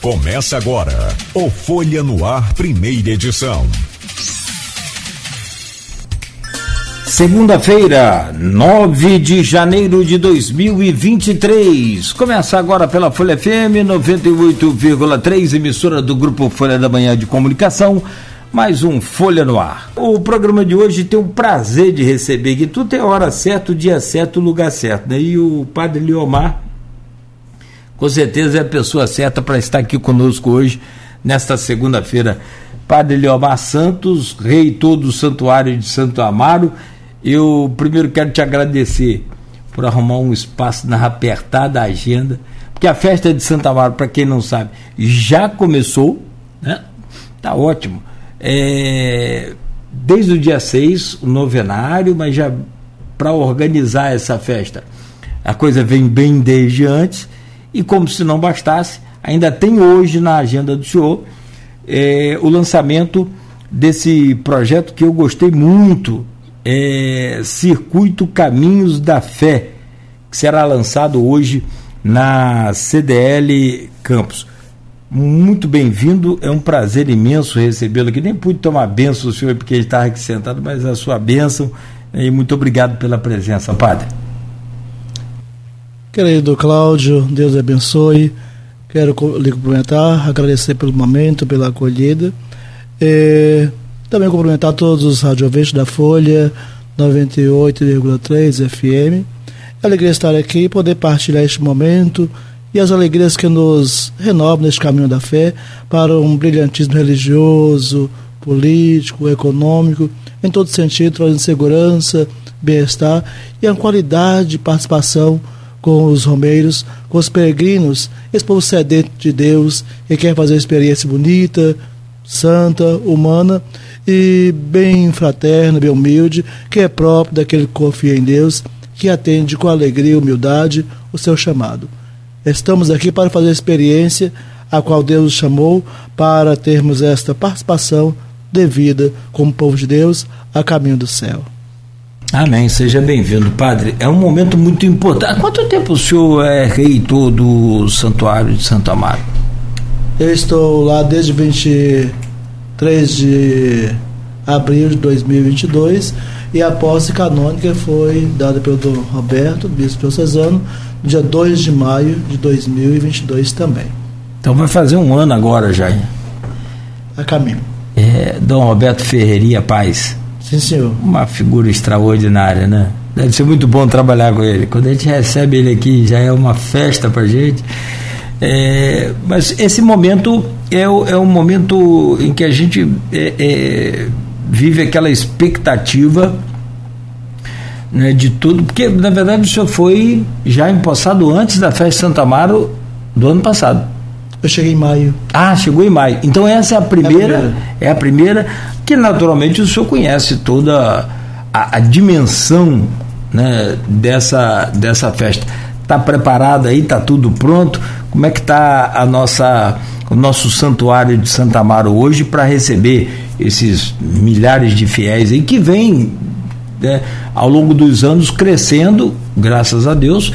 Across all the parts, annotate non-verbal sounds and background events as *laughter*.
Começa agora o Folha no Ar, primeira edição. Segunda-feira, 9 de janeiro de 2023. Começa agora pela Folha FM 98,3, emissora do Grupo Folha da Manhã de Comunicação. Mais um Folha no Ar. O programa de hoje tem o prazer de receber que tudo tem hora certa, o dia certo, o lugar certo. Né? E o Padre Liomar com certeza é a pessoa certa para estar aqui conosco hoje, nesta segunda-feira. Padre Leomar Santos, reitor do Santuário de Santo Amaro. Eu primeiro quero te agradecer por arrumar um espaço na apertada agenda, porque a festa de Santo Amaro, para quem não sabe, já começou, né? Tá ótimo. É, desde o dia 6, o novenário, mas já para organizar essa festa, a coisa vem bem desde antes e como se não bastasse, ainda tem hoje na agenda do senhor é, o lançamento desse projeto que eu gostei muito, é, Circuito Caminhos da Fé, que será lançado hoje na CDL Campos. Muito bem-vindo, é um prazer imenso recebê-lo aqui. Nem pude tomar benção do senhor porque ele estava aqui sentado, mas a sua bênção e muito obrigado pela presença, padre. Querido Cláudio, Deus abençoe. Quero lhe cumprimentar, agradecer pelo momento, pela acolhida. E também cumprimentar todos os radiovintes da Folha 98,3 FM. É alegria estar aqui e poder partilhar este momento e as alegrias que nos renovam neste caminho da fé para um brilhantismo religioso, político, econômico, em todo sentido, trazendo segurança, bem-estar e a qualidade de participação com os romeiros, com os peregrinos, esse povo sedento de Deus, que quer fazer uma experiência bonita, santa, humana e bem fraterna, bem humilde, que é próprio daquele que confia em Deus, que atende com alegria e humildade o seu chamado. Estamos aqui para fazer a experiência a qual Deus nos chamou para termos esta participação devida como povo de Deus a caminho do céu. Amém, seja bem-vindo, padre. É um momento muito importante. Há quanto tempo o senhor é reitor do Santuário de Santo Amaro? Eu estou lá desde 23 de abril de 2022 e a posse canônica foi dada pelo Dom Roberto, bispo diocesano, no dia 2 de maio de 2022 também. Então vai fazer um ano agora já. A caminho. É, Dom Roberto Ferreira Paz Sim, senhor. Uma figura extraordinária, né? Deve ser muito bom trabalhar com ele. Quando a gente recebe ele aqui, já é uma festa pra gente. É, mas esse momento é, é um momento em que a gente é, é, vive aquela expectativa né, de tudo, porque na verdade o senhor foi já empossado antes da festa de Santa Amaro do ano passado. Eu cheguei em maio. Ah, chegou em maio. Então essa é a primeira, é a primeira, é a primeira que naturalmente o senhor conhece toda a, a dimensão né, dessa, dessa festa. Está preparado aí? Está tudo pronto? Como é que está a nossa o nosso santuário de Santa Amaro hoje para receber esses milhares de fiéis aí que vêm né, ao longo dos anos crescendo, graças a Deus,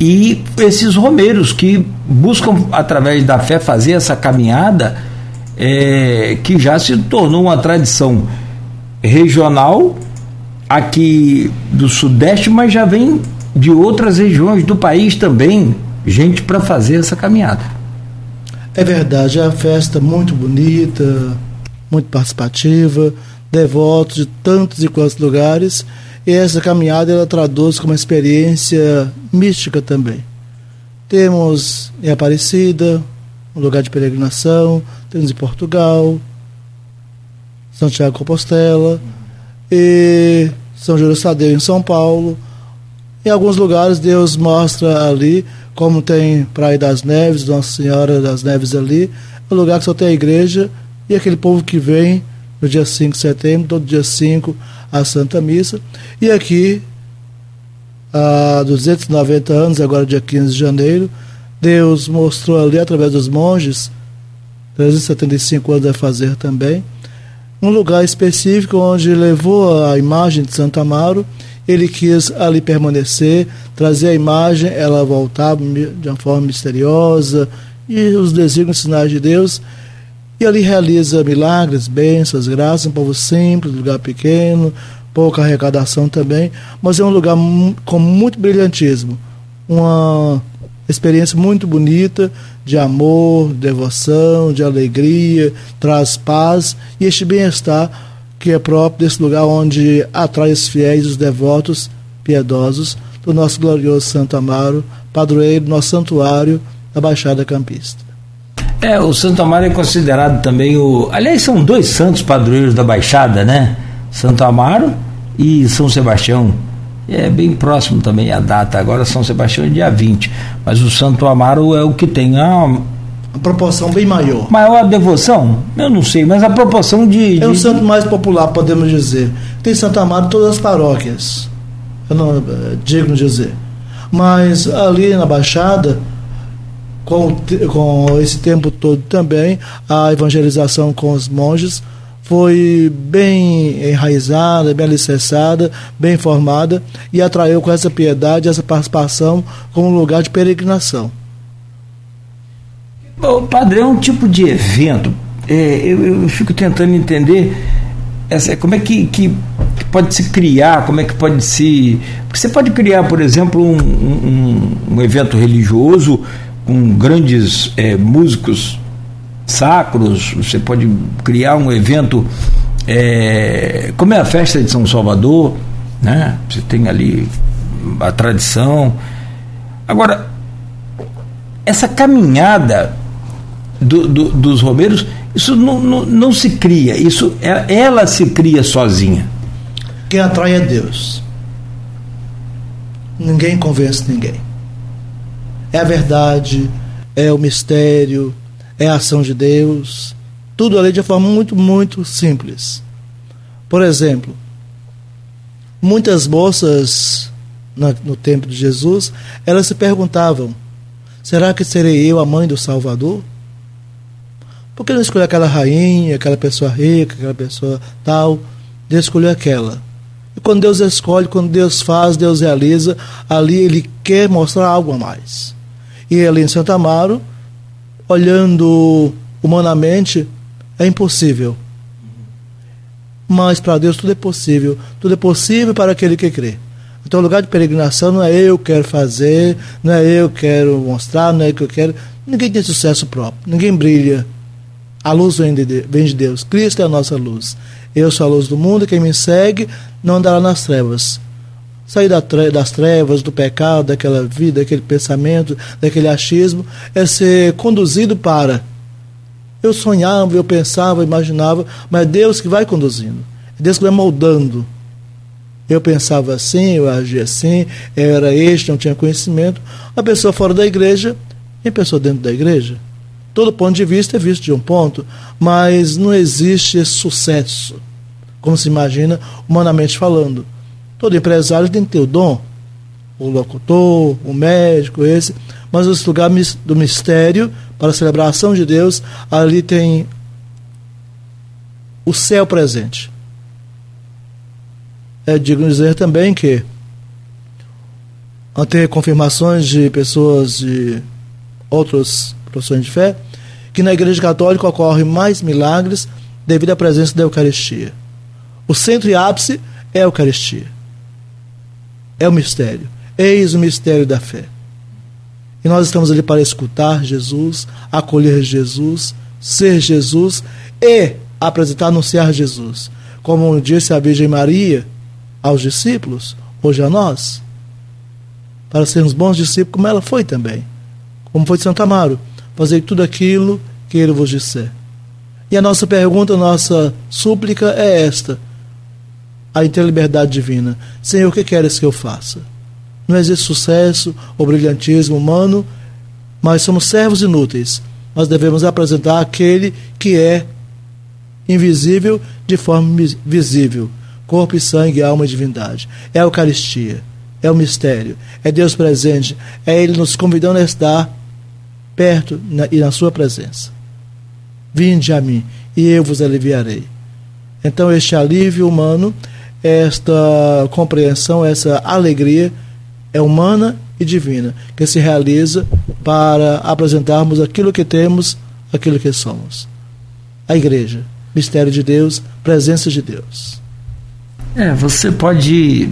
e esses romeiros que buscam, através da fé, fazer essa caminhada é, que já se tornou uma tradição regional aqui do Sudeste, mas já vem de outras regiões do país também, gente para fazer essa caminhada. É verdade, é uma festa muito bonita, muito participativa, devotos de tantos e quantos lugares essa caminhada ela traduz como uma experiência mística também. Temos em Aparecida, um lugar de peregrinação, temos em Portugal, Santiago Compostela, e São Jerusalém em São Paulo. Em alguns lugares Deus mostra ali, como tem Praia das Neves, Nossa Senhora das Neves ali, é um lugar que só tem a igreja e aquele povo que vem no dia 5 de setembro, todo dia 5 a Santa Missa. E aqui, há 290 anos, agora dia 15 de janeiro, Deus mostrou ali, através dos monges, 375 anos a fazer também, um lugar específico onde levou a imagem de Santo Amaro, ele quis ali permanecer, trazer a imagem, ela voltava de uma forma misteriosa, e os desígnios sinais de Deus. E ali realiza milagres, bênçãos, graças, um povo simples, lugar pequeno, pouca arrecadação também, mas é um lugar com muito brilhantismo. Uma experiência muito bonita de amor, devoção, de alegria, traz paz e este bem-estar que é próprio desse lugar onde atrai os fiéis, os devotos piedosos do nosso glorioso Santo Amaro, padroeiro, nosso santuário da Baixada Campista. É, o Santo Amaro é considerado também o. Aliás, são dois santos padroeiros da Baixada, né? Santo Amaro e São Sebastião. É bem próximo também a data. Agora São Sebastião é dia 20. Mas o Santo Amaro é o que tem a. A proporção bem maior. Maior a devoção? Eu não sei, mas a proporção de. de... É o santo mais popular, podemos dizer. Tem Santo Amaro em todas as paróquias. Eu não é digno dizer. Mas ali na Baixada, com, com esse tempo todo também, a evangelização com os monges foi bem enraizada, bem alicerçada, bem formada e atraiu com essa piedade, essa participação como lugar de peregrinação. O padre, é um tipo de evento, é, eu, eu, fico tentando entender essa, como é que, que, pode se criar, como é que pode se. Porque você pode criar, por exemplo, um, um, um evento religioso com grandes é, músicos sacros, você pode criar um evento, é, como é a festa de São Salvador, né? Você tem ali a tradição. Agora, essa caminhada do, do, dos romeiros, isso não, não, não, se cria, isso é, ela se cria sozinha. Quem atrai é Deus. Ninguém convence ninguém. É a verdade, é o mistério, é a ação de Deus. Tudo ali de forma muito, muito simples. Por exemplo, muitas moças no tempo de Jesus, elas se perguntavam: será que serei eu a mãe do Salvador? Por que não escolher aquela rainha, aquela pessoa rica, aquela pessoa tal? Deus escolheu aquela. E quando Deus escolhe, quando Deus faz, Deus realiza, ali Ele quer mostrar algo a mais. E ali em Santa Amaro, olhando humanamente, é impossível. Mas para Deus tudo é possível. Tudo é possível para aquele que crê. Então, o lugar de peregrinação não é eu que quero fazer, não é eu que quero mostrar, não é eu que eu quero. Ninguém tem sucesso próprio, ninguém brilha. A luz vem de, vem de Deus. Cristo é a nossa luz. Eu sou a luz do mundo, quem me segue não andará nas trevas sair das trevas, do pecado, daquela vida, daquele pensamento, daquele achismo, é ser conduzido para. Eu sonhava, eu pensava, imaginava, mas é Deus que vai conduzindo. É Deus que vai moldando. Eu pensava assim, eu agia assim, eu era este, não tinha conhecimento. A pessoa fora da igreja e a pessoa dentro da igreja. Todo ponto de vista é visto de um ponto, mas não existe sucesso, como se imagina humanamente falando. Todo empresário tem que ter o dom, o locutor, o médico, esse. Mas esse lugar do mistério, para a celebração de Deus, ali tem o céu presente. É digno dizer também que, ante confirmações de pessoas de outras profissões de fé, que na Igreja Católica ocorrem mais milagres devido à presença da Eucaristia. O centro e ápice é a Eucaristia é o mistério. Eis o mistério da fé. E nós estamos ali para escutar Jesus, acolher Jesus, ser Jesus e apresentar, anunciar Jesus. Como disse a Virgem Maria aos discípulos, hoje a nós, para sermos bons discípulos, como ela foi também. Como foi de Santo Amaro, fazer tudo aquilo que ele vos disser. E a nossa pergunta, a nossa súplica é esta: a interberdade divina. Senhor, o que queres que eu faça? Não existe sucesso ou brilhantismo humano, mas somos servos inúteis. Nós devemos apresentar aquele que é invisível de forma visível corpo e sangue, alma e divindade. É a Eucaristia, é o mistério, é Deus presente, é Ele nos convidando a estar perto e na Sua presença. Vinde a mim e eu vos aliviarei. Então, este alívio humano esta compreensão, essa alegria é humana e divina, que se realiza para apresentarmos aquilo que temos, aquilo que somos. A igreja, mistério de Deus, presença de Deus. É, você pode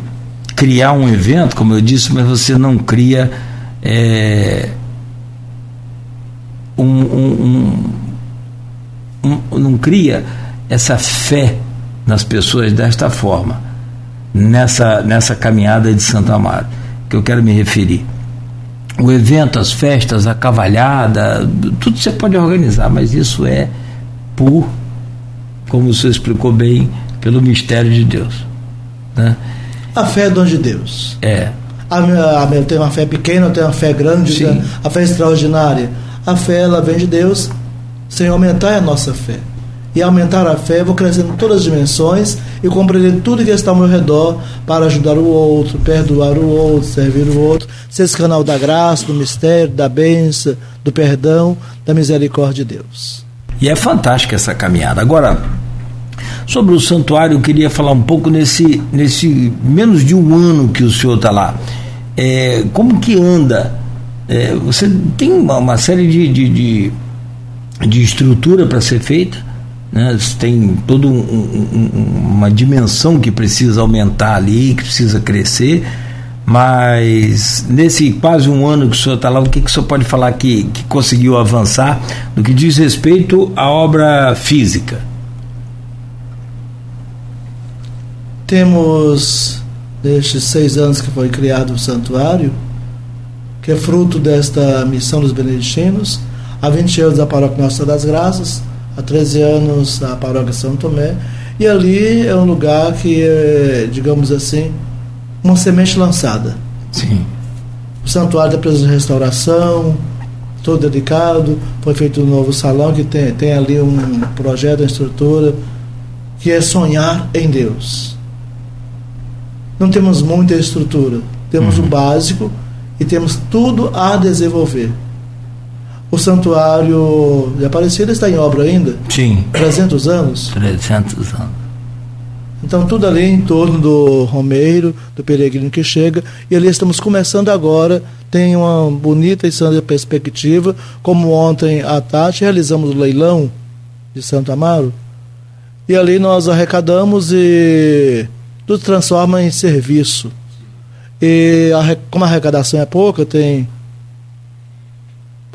criar um evento, como eu disse, mas você não cria é, um, um, um, um, não cria essa fé nas pessoas desta forma, nessa, nessa caminhada de Santa Amaro, que eu quero me referir. O evento, as festas, a cavalhada, tudo você pode organizar, mas isso é por, como você explicou bem, pelo mistério de Deus. Né? A fé é dom de Deus. É. A, a, eu tenho uma fé pequena, eu tenho uma fé grande, a fé extraordinária. A fé, ela vem de Deus sem aumentar a nossa fé. E aumentar a fé, vou crescendo em todas as dimensões e compreendendo tudo que está ao meu redor para ajudar o outro, perdoar o outro, servir o outro, ser esse canal da graça, do mistério, da bênção, do perdão, da misericórdia de Deus. E é fantástica essa caminhada. Agora, Sobre o santuário, eu queria falar um pouco nesse, nesse menos de um ano que o senhor está lá. É, como que anda? É, você tem uma, uma série de, de, de, de estrutura para ser feita, né? Tem toda um, um, uma dimensão que precisa aumentar ali, que precisa crescer. Mas nesse quase um ano que o senhor está lá, o que, que o senhor pode falar que, que conseguiu avançar no que diz respeito à obra física? Temos, nestes seis anos que foi criado o santuário, que é fruto desta missão dos beneditinos, há 20 anos a paróquia Nossa das Graças, há 13 anos a paróquia São Tomé, e ali é um lugar que é, digamos assim, uma semente lançada. Sim. O santuário da presença de restauração, todo dedicado, foi feito um novo salão que tem, tem ali um projeto, uma estrutura, que é sonhar em Deus não temos muita estrutura. Temos uhum. o básico e temos tudo a desenvolver. O santuário de Aparecida está em obra ainda? Sim. 300 anos? 300 anos. Então, tudo ali em torno do Romeiro, do peregrino que chega, e ali estamos começando agora. Tem uma bonita e santa perspectiva. Como ontem à tarde realizamos o leilão de Santo Amaro, e ali nós arrecadamos e tudo transforma em serviço. E a, como a arrecadação é pouca, tem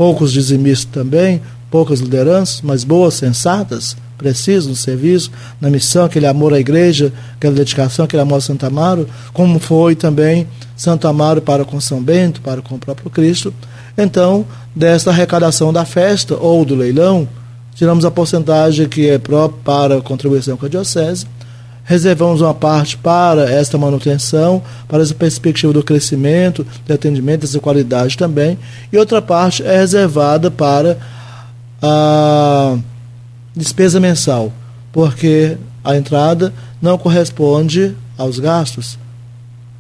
poucos dizimistas também, poucas lideranças, mas boas, sensatas, precisas no serviço, na missão, aquele amor à igreja, aquela dedicação, aquele amor a Santo Amaro, como foi também Santo Amaro para com São Bento, para com o próprio Cristo. Então, desta arrecadação da festa ou do leilão, tiramos a porcentagem que é própria para a contribuição com a Diocese reservamos uma parte para esta manutenção, para essa perspectiva do crescimento, do atendimento, dessa qualidade também, e outra parte é reservada para a despesa mensal, porque a entrada não corresponde aos gastos.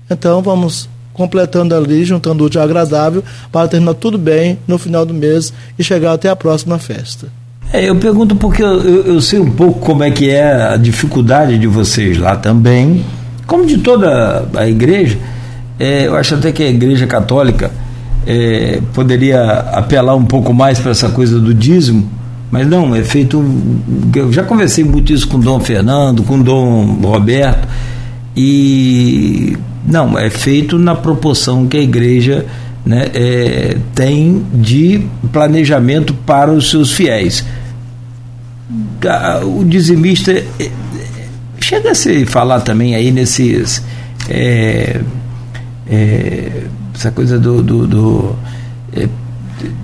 Então vamos completando ali, juntando o útil agradável, para terminar tudo bem no final do mês e chegar até a próxima festa. É, eu pergunto porque eu, eu, eu, sei um pouco como é que é a dificuldade de vocês lá também, como de toda a igreja. É, eu acho até que a igreja católica é, poderia apelar um pouco mais para essa coisa do dízimo, mas não, é feito. Eu já conversei muito isso com o Dom Fernando, com o Dom Roberto, e não, é feito na proporção que a igreja né, é, tem de planejamento para os seus fiéis o dizimista é, é, chega a se falar também aí nesses é, é, essa coisa do, do, do é,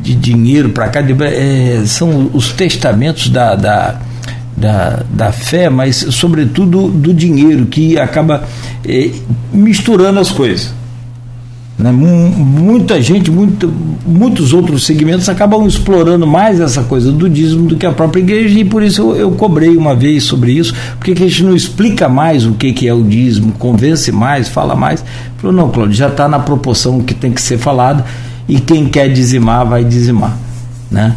de dinheiro para cá de, é, são os testamentos da, da, da, da, fé mas sobretudo do dinheiro que acaba misturando as coisas né? Muita gente, muito, muitos outros segmentos acabam explorando mais essa coisa do dízimo do que a própria igreja, e por isso eu, eu cobrei uma vez sobre isso, porque que a gente não explica mais o que, que é o dízimo, convence mais, fala mais. Falou, não, Cláudio, já está na proporção que tem que ser falado, e quem quer dizimar vai dizimar. Né?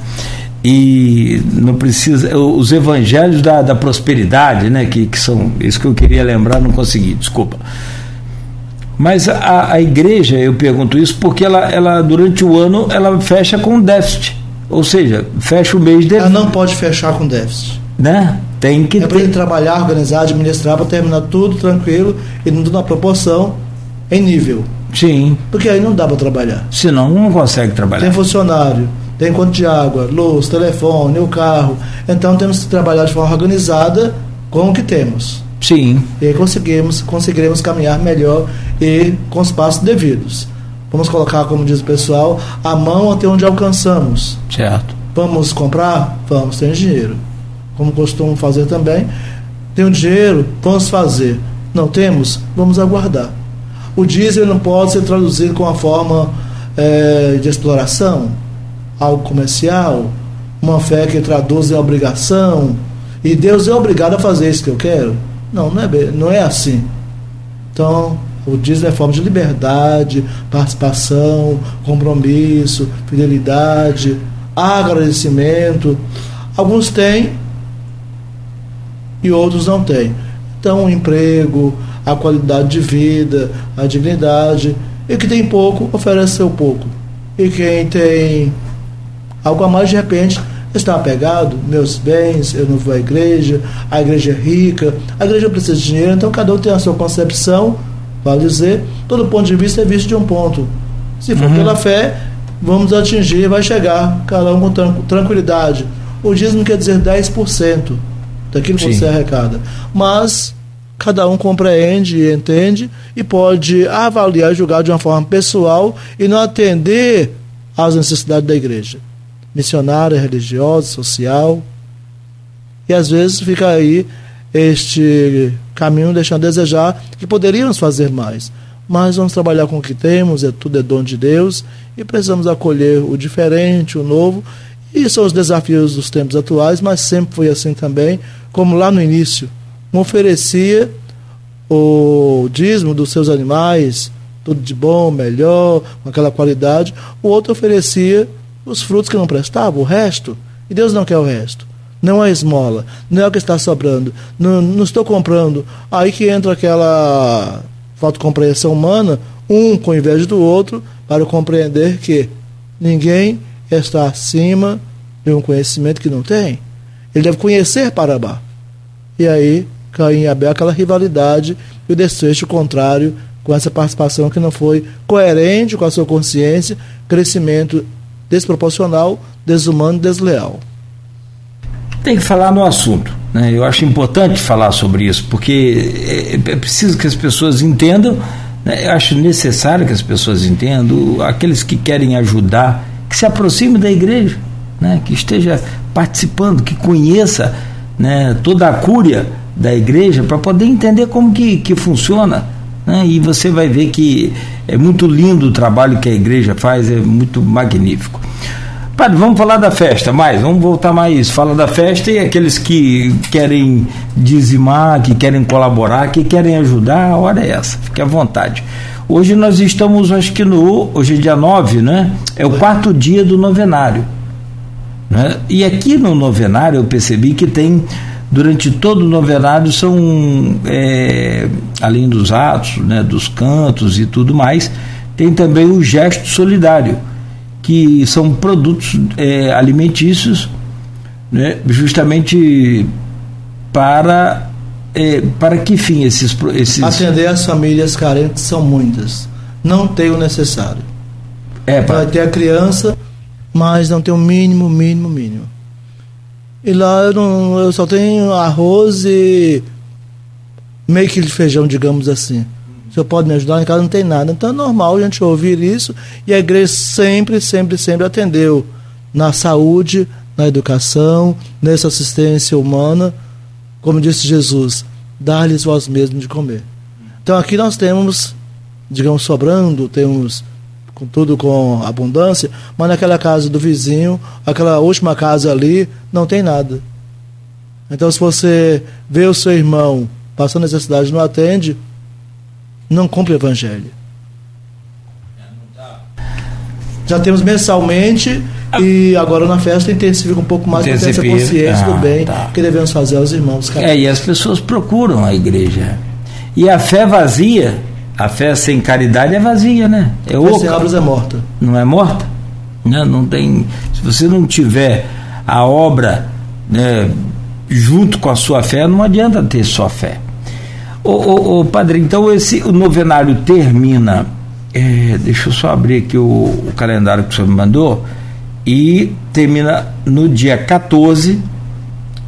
e não precisa os evangelhos da, da prosperidade né que, que são isso que eu queria lembrar não consegui desculpa Mas a, a igreja, eu pergunto isso porque ela, ela, durante o ano, ela fecha com déficit. Ou seja, fecha o mês de. Ela não pode fechar com déficit. Né? Tem que é para ele trabalhar, organizar, administrar, para terminar tudo tranquilo e não na proporção, em nível. Sim. Porque aí não dá para trabalhar. Senão não consegue trabalhar. Tem funcionário, tem conta de água, luz, telefone, o carro. Então temos que trabalhar de forma organizada com o que temos. Sim. E aí conseguimos, conseguiremos caminhar melhor e com os passos devidos. Vamos colocar, como diz o pessoal, a mão até onde alcançamos. Certo. Vamos comprar? Vamos, tem dinheiro. Como costumo fazer também. Tem o dinheiro? Vamos fazer. Não temos? Vamos aguardar. O diesel não pode ser traduzido com uma forma é, de exploração, algo comercial, uma fé que traduz em obrigação, e Deus é obrigado a fazer isso que eu quero. Não, não é, não é assim. Então, o dízimo é forma de liberdade, participação, compromisso, fidelidade, agradecimento. Alguns têm e outros não têm. Então, o emprego, a qualidade de vida, a dignidade. E que tem pouco, oferece seu pouco. E quem tem algo a mais, de repente, está apegado, meus bens, eu não vou à igreja, a igreja é rica, a igreja precisa de dinheiro, então cada um tem a sua concepção, vale dizer, todo ponto de vista é visto de um ponto. Se for uhum. pela fé, vamos atingir, vai chegar, cada um com tranquilidade. O dízimo quer dizer 10% daquilo que Sim. você arrecada. Mas cada um compreende e entende e pode avaliar e julgar de uma forma pessoal e não atender às necessidades da igreja missionária, religiosa, social. E às vezes fica aí este caminho deixando a desejar que poderíamos fazer mais. Mas vamos trabalhar com o que temos, é tudo é dom de Deus e precisamos acolher o diferente, o novo. E são os desafios dos tempos atuais, mas sempre foi assim também, como lá no início. Um oferecia o dízimo dos seus animais, tudo de bom, melhor, com aquela qualidade. O outro oferecia os frutos que não prestavam, o resto, e Deus não quer o resto. Não é esmola, não é o que está sobrando, não, não estou comprando. Aí que entra aquela falta de compreensão humana, um com inveja do outro, para compreender que ninguém está acima de um conhecimento que não tem. Ele deve conhecer para. E aí, Caim e Abel, aquela rivalidade e o desfecho contrário com essa participação que não foi coerente com a sua consciência, crescimento desproporcional, desumano e desleal. Tem que falar no assunto. Né? Eu acho importante falar sobre isso, porque é, é preciso que as pessoas entendam, né? eu acho necessário que as pessoas entendam, aqueles que querem ajudar, que se aproximem da igreja, né? que esteja participando, que conheça né, toda a cúria da igreja para poder entender como que, que funciona. Né? E você vai ver que é muito lindo o trabalho que a igreja faz, é muito magnífico. Padre, vamos falar da festa mais, vamos voltar mais. Fala da festa e aqueles que querem dizimar, que querem colaborar, que querem ajudar, a hora é essa, fique à vontade. Hoje nós estamos, acho que no. Hoje é dia 9, né? É o quarto dia do novenário. Né? E aqui no novenário eu percebi que tem durante todo o novenário são, é, além dos atos, né, dos cantos e tudo mais, tem também o gesto solidário, que são produtos é, alimentícios, né, justamente para é, para que fim esses, esses atender as famílias carentes são muitas, não tem o necessário. É, para ter a criança, mas não tem o mínimo, mínimo, mínimo. E lá eu, não, eu só tenho arroz e meio quilo de feijão, digamos assim. O senhor pode me ajudar? Em casa não tem nada. Então é normal a gente ouvir isso e a igreja sempre, sempre, sempre atendeu na saúde, na educação, nessa assistência humana. Como disse Jesus, dar-lhes vós mesmos de comer. Então aqui nós temos, digamos, sobrando, temos com tudo com abundância, mas naquela casa do vizinho, aquela última casa ali, não tem nada. Então, se você vê o seu irmão passando necessidade e não atende, não compre o evangelho. Já temos mensalmente e agora na festa intensifica um pouco mais essa consciência ah, do bem tá. que devemos fazer aos irmãos. É, e as pessoas procuram a igreja. E a fé vazia A fé sem caridade é vazia, né? É oca. Sem obras é morta. Não é morta? Né? Não tem. Se você não tiver a obra né, junto com a sua fé, não adianta ter só fé. Ô, ô, ô padre, então esse o novenário termina. É, deixa eu só abrir aqui o, o calendário que o senhor me mandou. E termina no dia 14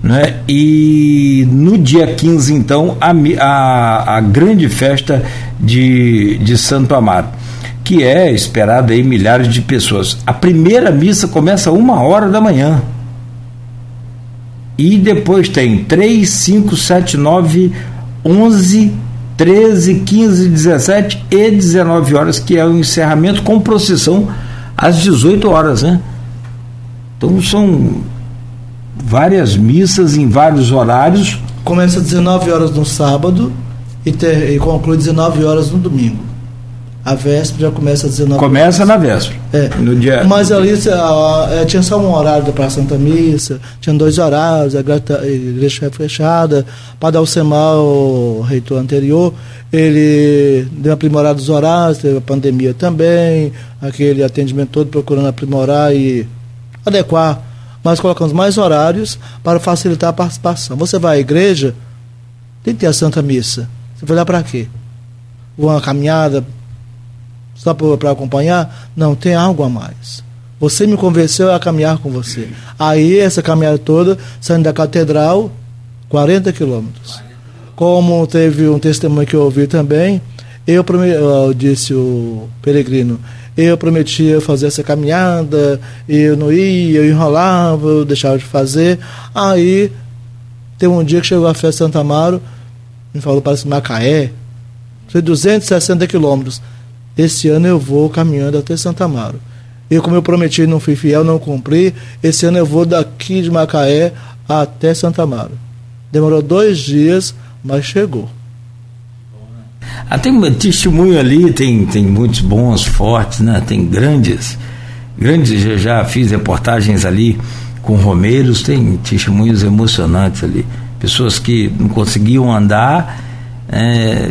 né? E no dia 15, então, a, a, a grande festa de, de Santo Amaro, que é esperada aí milhares de pessoas. A primeira missa começa uma hora da manhã. E depois tem 3, 5, 7, 9, 11, 13, 15, 17 e 19 horas, que é o encerramento com procissão às 18 horas, né? Então são várias missas em vários horários. Começa às 19 horas no sábado e, ter, e conclui 19 horas no domingo. A véspera já começa às 19 Começa horas. na véspera. É. No dia... Mas ali a, tinha só um horário para a Santa Missa, tinha dois horários, a igreja fechada. Para dar o reitor anterior, ele deu aprimorado os horários, teve a pandemia também, aquele atendimento todo procurando aprimorar e adequar nós colocamos mais horários para facilitar a participação. Você vai à igreja, tem que ter a Santa Missa. Você vai lá para quê? Uma caminhada só para acompanhar? Não, tem algo a mais. Você me convenceu a caminhar com você. Aí, essa caminhada toda, saindo da catedral, 40 quilômetros. Como teve um testemunho que eu ouvi também, eu, eu disse o peregrino, eu prometia fazer essa caminhada, eu não ia, eu enrolava, eu deixava de fazer. Aí, tem um dia que chegou a festa Santa Amaro, me falou para Macaé, foi 260 quilômetros. Esse ano eu vou caminhando até Santa Amaro. E como eu prometi, não fui fiel, não cumpri, esse ano eu vou daqui de Macaé até Santa Amaro. Demorou dois dias, mas chegou. Ah, tem um testemunho ali, tem, tem muitos bons, fortes, né? Tem grandes, grandes, já, já fiz reportagens ali com romeiros, tem testemunhos emocionantes ali. Pessoas que não conseguiam andar, é,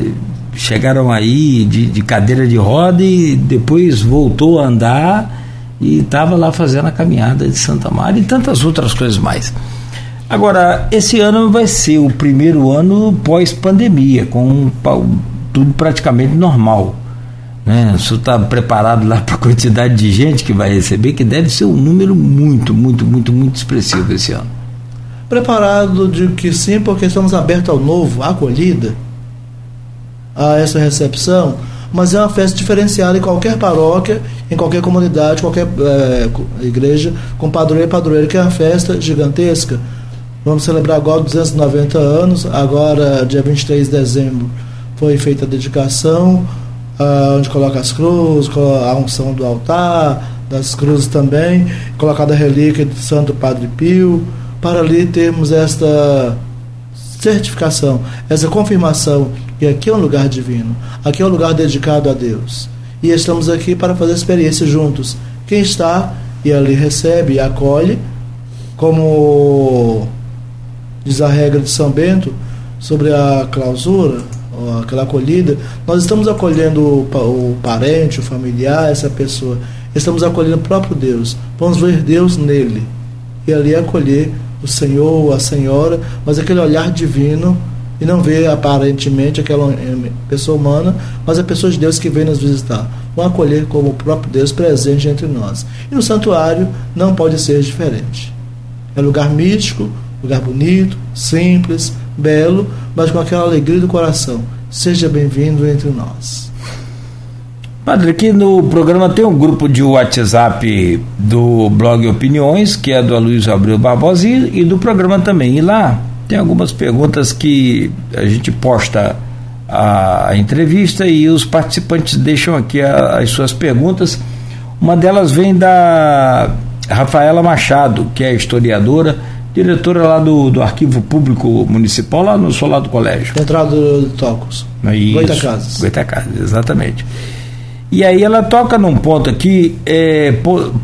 chegaram aí de, de cadeira de roda e depois voltou a andar e estava lá fazendo a caminhada de Santa Maria e tantas outras coisas mais. Agora, esse ano vai ser o primeiro ano pós-pandemia, com tudo praticamente normal. Né? Senhor está preparado lá *laughs* para a quantidade de gente que vai receber, que deve ser um número muito, muito, muito, muito expressivo esse ano. Preparado de que sim, porque estamos abertos ao novo, à acolhida, a essa recepção, mas é uma festa diferenciada em qualquer paróquia, em qualquer comunidade, qualquer é, igreja, com padroeiro e padroeiro, que é uma festa gigantesca. Vamos celebrar agora 290 anos, agora dia 23 de dezembro foi feita a dedicação, ah, onde coloca as cruzes, a unção do altar, das cruzes também, colocada a relíquia do Santo Padre Pio, para ali termos esta certificação, essa confirmação que aqui é um lugar divino, aqui é um lugar dedicado a Deus. E estamos aqui para fazer experiência juntos. Quem está e ali recebe e acolhe, como diz a regra de São Bento sobre a clausura, aquela acolhida, nós estamos acolhendo o parente, o familiar, essa pessoa. Estamos acolhendo o próprio Deus. Vamos ver Deus nele. E ali acolher o Senhor, a Senhora, mas aquele olhar divino e não ver aparentemente aquela eh, pessoa humana, mas a pessoa de Deus que vem nos visitar. Vão acolher como o próprio Deus presente entre nós. E no santuário não pode ser diferente. É lugar místico, lugar bonito, simples, belo, mas com aquela alegria do coração. Seja bem-vindo entre nós. Padre, aqui no programa tem um grupo de WhatsApp do blog Opiniões, que é do Aloysio Abreu Barbosa, e do programa também. E lá tem algumas perguntas que a gente posta a, entrevista e os participantes deixam aqui as suas perguntas. Uma delas vem da Rafaela Machado, que é historiadora diretora lá do, do Arquivo Público Municipal, lá no Solar do Colégio. Entrada do Tocos. Goitacazes. Goitacazes, exatamente. E aí ela toca num ponto aqui é,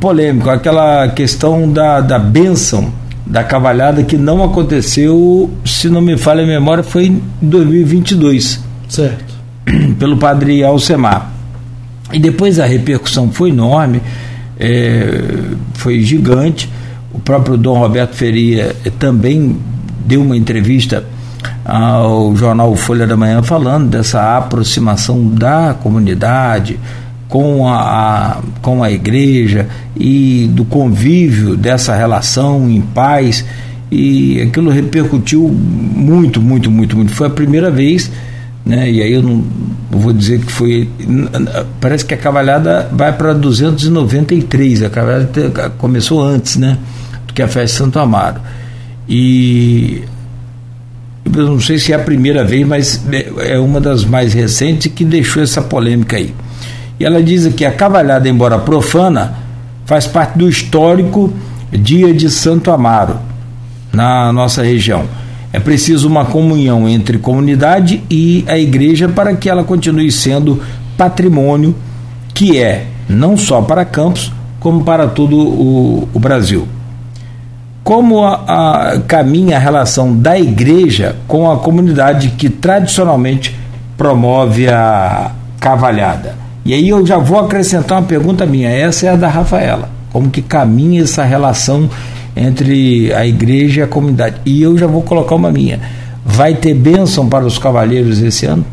polêmico, aquela questão da, da bênção da cavalhada que não aconteceu, se não me falha a memória, foi em 2022. Certo. *clears throat* pelo padre Alcemar. E depois a repercussão foi enorme, é, foi gigante. O próprio Dom Roberto Feria também deu uma entrevista ao jornal Folha da Manhã falando dessa aproximação da comunidade com a, com a igreja e do convívio dessa relação em paz e aquilo repercutiu muito, muito, muito, muito. Foi a primeira vez, né? E aí eu não vou dizer que foi. Parece que a cavalhada vai para 293, a cavalhada começou antes, né? Do que a festa de Santo Amaro. E eu não sei se é a primeira vez, mas é, é uma das mais recentes que deixou essa polêmica aí. E ela diz que a cavalhada, embora profana, faz parte do histórico dia de Santo Amaro na nossa região. É preciso uma comunhão entre comunidade e a igreja para que ela continue sendo patrimônio que é não só para Campos, como para todo o, o Brasil. Como a, a, caminha a relação da igreja com a comunidade que tradicionalmente promove a cavalhada? E aí eu já vou acrescentar uma pergunta minha, essa é a da Rafaela. Como que caminha essa relação entre a igreja e a comunidade. E eu já vou colocar uma minha. Vai ter bênção para os cavalheiros esse ano?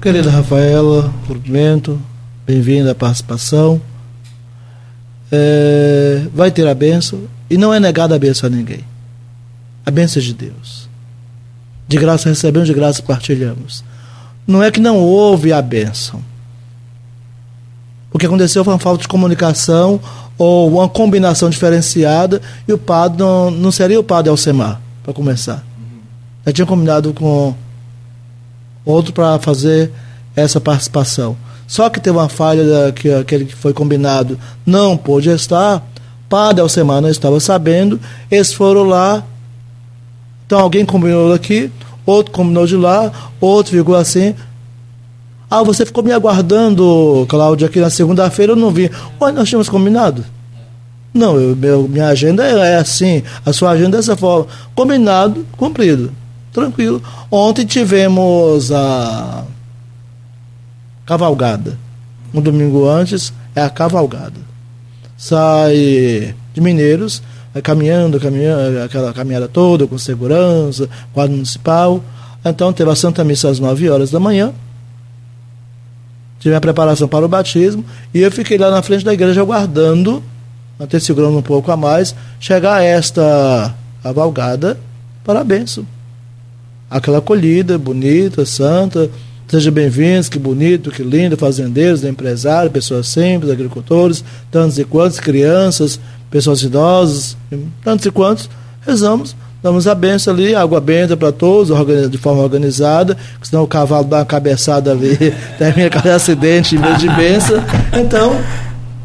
Querida Rafaela, cumprimento, bem-vinda à participação. É, vai ter a bênção e não é negada a bênção a ninguém. A bênção é de Deus. De graça recebemos, de graça partilhamos. Não é que não houve a bênção. O que aconteceu foi uma falta de comunicação ou uma combinação diferenciada e o padre não, não seria o padre Alcemar, para começar. Uhum. Já tinha combinado com outro para fazer essa participação. Só que teve uma falha da, que aquele que foi combinado não pôde estar, padre Alcemar não estava sabendo, eles foram lá, então alguém combinou aqui, outro combinou de lá, outro ficou assim, ah, você ficou me aguardando, Cláudio, aqui na segunda-feira eu não vi. Olha, nós tínhamos combinado. Não, eu, meu, minha agenda é, é assim, a sua agenda é dessa forma. Combinado, cumprido. Tranquilo. Ontem tivemos a cavalgada. Um domingo antes é a cavalgada. Sai de Mineiros, vai caminhando, caminhando, aquela caminhada toda, com segurança, quadro municipal. Então teve a Santa Missa às 9 horas da manhã tive a preparação para o batismo e eu fiquei lá na frente da igreja aguardando, até segurando um pouco a mais, chegar esta cavalgada para a. Aquela acolhida bonita, santa, Sejam bem-vindos, que bonito, que lindo, fazendeiros, empresários, pessoas simples, agricultores, tantos e quantos, crianças, pessoas idosas, tantos e quantos, rezamos damos a benção ali, água benta para todos, de forma organizada, senão o cavalo dá uma cabeçada ali, *laughs* termina com acidente em vez de benção. Então,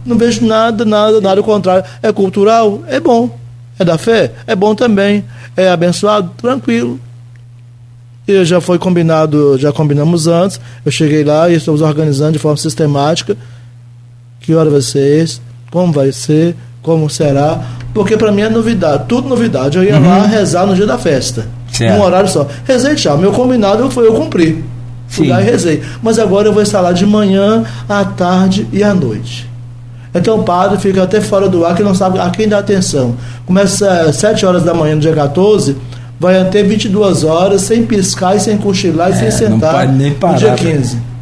não vejo nada, nada, nada contrário. É cultural? É bom. É da fé? É bom também. É abençoado? Tranquilo. E já foi combinado, já combinamos antes. Eu cheguei lá e estamos organizando de forma sistemática. Que hora vai ser esse? Como vai ser? Como será? porque para mim é novidade, tudo novidade. Eu ia uhum. lá rezar no dia da festa, certo. num horário só. Rezei tchau, meu combinado foi eu cumprir. Fui Sim. lá e rezei. Mas agora eu vou estar lá de manhã, à tarde e à noite. Então o padre fica até fora do ar, que não sabe a quem dá atenção. Começa às 7 horas da manhã no dia 14, vai até 22 horas, sem piscar e sem cochilar e é, sem sentar. Não pode nem parar. No dia 15.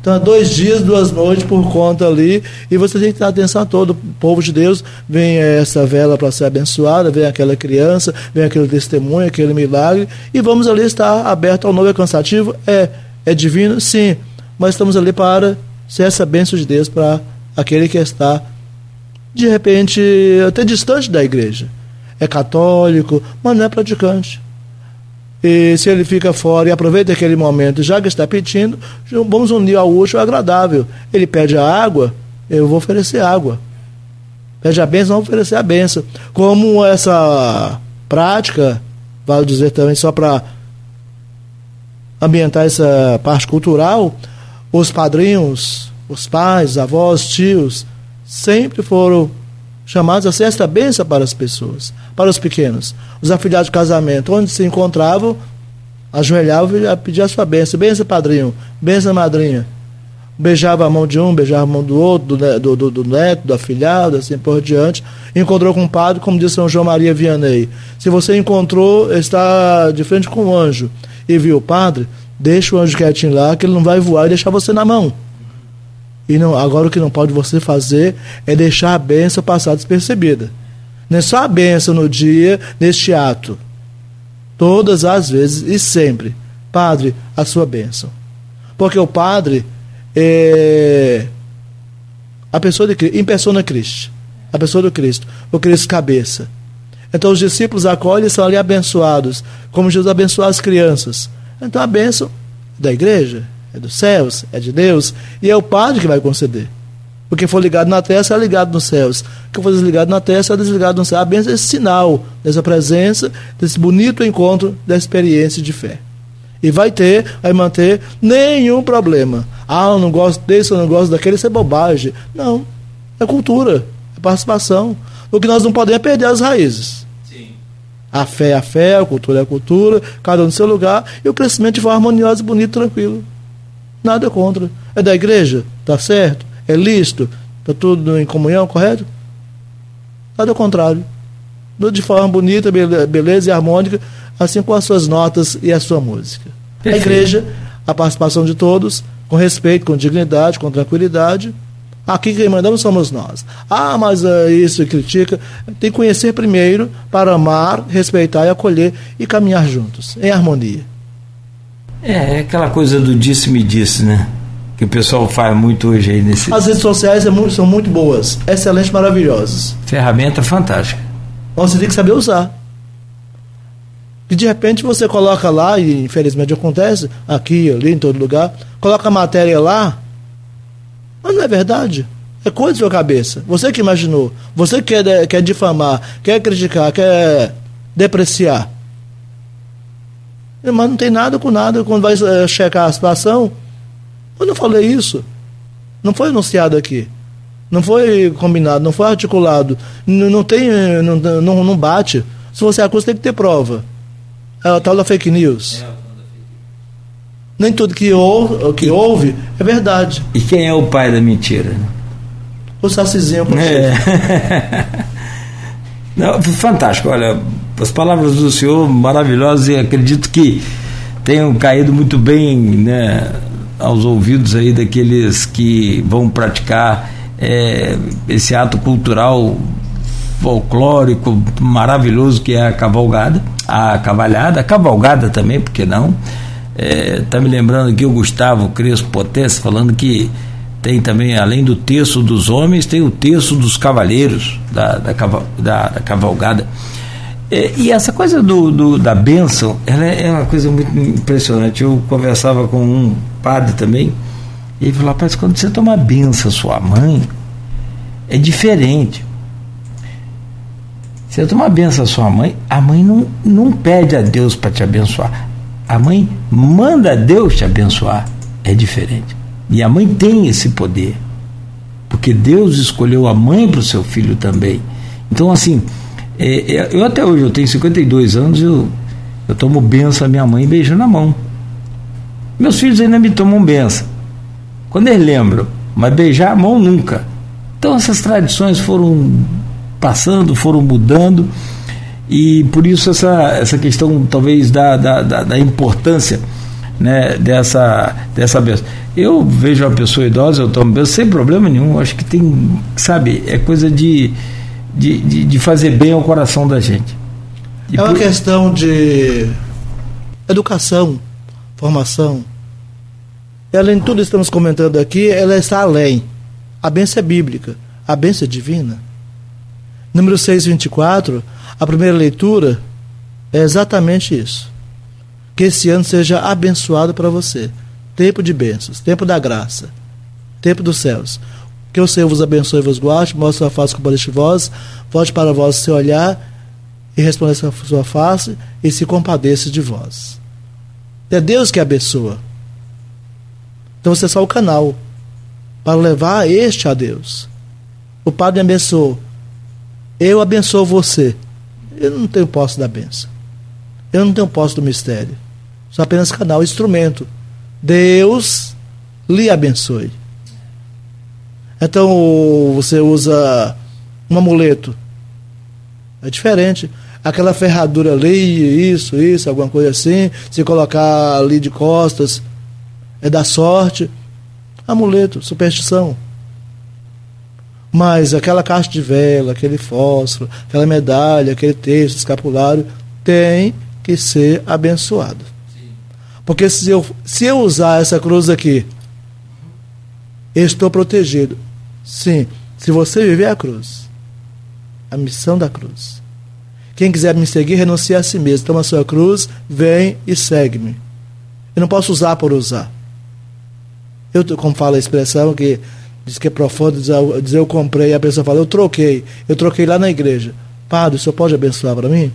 Então, dois dias, duas noites por conta ali. E você tem que dar atenção a todo. O povo de Deus vem essa vela para ser abençoada, vem aquela criança, vem aquele testemunho, aquele milagre. E vamos ali estar aberto ao novo. É cansativo? É. É divino? Sim. Mas estamos ali para ser essa bênção de Deus para aquele que está, de repente, até distante da igreja. É católico, mas não é praticante. E se ele fica fora e aproveita aquele momento, já que está pedindo, vamos unir ao útil ao agradável. Ele pede a água, eu vou oferecer água. Pede a bênção, vou oferecer a bênção. Como essa prática, vale dizer também, só para ambientar essa parte cultural, os padrinhos, os pais, avós, tios, sempre foram chamados a ser esta bênção para as pessoas, para os pequenos. Os afiliados de casamento, onde se encontravam, ajoelhava e pedia a sua bênção. Benção, padrinho. Benção, madrinha. Beijava a mão de um, beijava a mão do outro, do, do, do neto, do afilhado, assim por diante. Encontrou com o padre, como disse São João Maria Vianney. Se você encontrou, está de frente com o anjo e viu o padre, deixa o anjo quietinho lá, que ele não vai voar e deixar você na mão. E não, agora o que não pode você fazer é deixar a benção passar despercebida. Não é só a benção no dia, neste ato. Todas as vezes e sempre. Padre, a sua bênção. Porque o padre é a pessoa de Cristo, em persona Cristo. A pessoa do Cristo. O Cristo cabeça. Então os discípulos acolhem e são ali abençoados, como Jesus abençoou as crianças. Então a bênção da igreja, é dos céus, é de Deus, e é o Padre que vai conceder. O que for ligado na terra será ligado nos céus. O que for desligado na terra será desligado no céu. A bênção é esse sinal dessa presença, desse bonito encontro da experiência de fé. E vai ter, vai manter nenhum problema. Ah, eu não gosto desse, eu não gosto daquele, isso é bobagem. Não. É cultura, é participação. O que nós não podemos é perder as raízes. Sim. A fé é a fé, a cultura é a cultura, cada um no seu lugar, e o crescimento de forma harmoniosa, bonito, tranquilo. Nada contra. É da igreja? Tá certo? É lícito? Está tudo em comunhão, correto? Nada ao contrário. Tudo de forma bonita, beleza e harmônica, assim com as suas notas e a sua música. A igreja, a participação de todos, com respeito, com dignidade, com tranquilidade. Aqui quem mandamos somos nós. Ah, mas uh, isso critica. Tem que conhecer primeiro para amar, respeitar e acolher e caminhar juntos, em harmonia. É, é aquela coisa do disse-me disse, né? Que o pessoal faz muito hoje aí nesse. As redes sociais é muito, são muito boas, excelentes, maravilhosas. Ferramenta fantástica. Você tem que saber usar. E de repente você coloca lá, e infelizmente acontece, aqui, ali, em todo lugar, coloca a matéria lá, mas não é verdade. É coisa da sua cabeça. Você que imaginou. Você que quer, quer difamar, quer criticar, quer depreciar. Mas não tem nada com nada. Quando vai uh, checar a situação, eu não falei isso. Não foi anunciado aqui. Não foi combinado, não foi articulado. Não, não tem. Não, não, não bate. Se você acusa, tem que ter prova. É a tal da fake news. É. Nem tudo que, ou, que houve é verdade. E quem é o pai da mentira? O Sacizinho. É. *laughs* Não, fantástico, olha, as palavras do senhor maravilhosas e acredito que tenham caído muito bem né, aos ouvidos aí daqueles que vão praticar é, esse ato cultural folclórico maravilhoso que é a cavalgada, a cavalhada, a cavalgada também, porque não? Está é, me lembrando aqui o Gustavo Crespo Potência falando que tem também, além do terço dos homens, tem o terço dos cavaleiros da, da, da, da cavalgada. É, e essa coisa do, do, da bênção, ela é, é uma coisa muito impressionante. Eu conversava com um padre também, e ele falou, rapaz, quando você toma a benção sua mãe, é diferente. Você toma a benção a sua mãe, a mãe não, não pede a Deus para te abençoar. A mãe manda Deus te abençoar. É diferente. E a mãe tem esse poder. Porque Deus escolheu a mãe para o seu filho também. Então, assim, é, é, eu até hoje, eu tenho 52 anos, eu, eu tomo benção a minha mãe beijando a mão. Meus filhos ainda me tomam benção. Quando eles lembram, mas beijar a mão nunca. Então essas tradições foram passando, foram mudando. E por isso essa, essa questão talvez da, da, da, da importância né, dessa, dessa benção. Eu vejo uma pessoa idosa, eu tomo benção sem problema nenhum. Acho que tem, sabe, é coisa de, de, de, de fazer bem ao coração da gente. E é uma por... questão de educação, formação. E além de tudo que estamos comentando aqui, ela está além. A benção é bíblica, a benção é divina. Número 624 a primeira leitura é exatamente isso. Que esse ano seja abençoado para você. Tempo de bênçãos, tempo da graça, tempo dos céus. Que o Senhor vos abençoe e vos guarde, mostre a face com de vós, volte para vós o seu olhar e resplandeça a sua face e se compadeça de vós. É Deus que abençoa. Então você é só o canal para levar este a Deus. O Padre abençoou. Eu abençoo você. Eu não tenho posse da benção. Eu não tenho posse do mistério. sou apenas canal, instrumento. Deus lhe abençoe. Então você usa um amuleto. É diferente. Aquela ferradura ali, isso, isso, alguma coisa assim, se colocar ali de costas, é da sorte. Amuleto, superstição. Mas aquela caixa de vela, aquele fósforo, aquela medalha, aquele texto escapulário, tem que ser abençoado. Porque se eu, se eu usar essa cruz aqui, estou protegido. Sim, se você viver a cruz, a missão da cruz. Quem quiser me seguir, renuncia a si mesmo. Toma a sua cruz, vem e segue-me. Eu não posso usar por usar. Eu, como fala a expressão que diz que é profundo, dizer eu comprei, a pessoa fala, eu troquei. Eu troquei lá na igreja. Padre, o senhor pode abençoar para mim?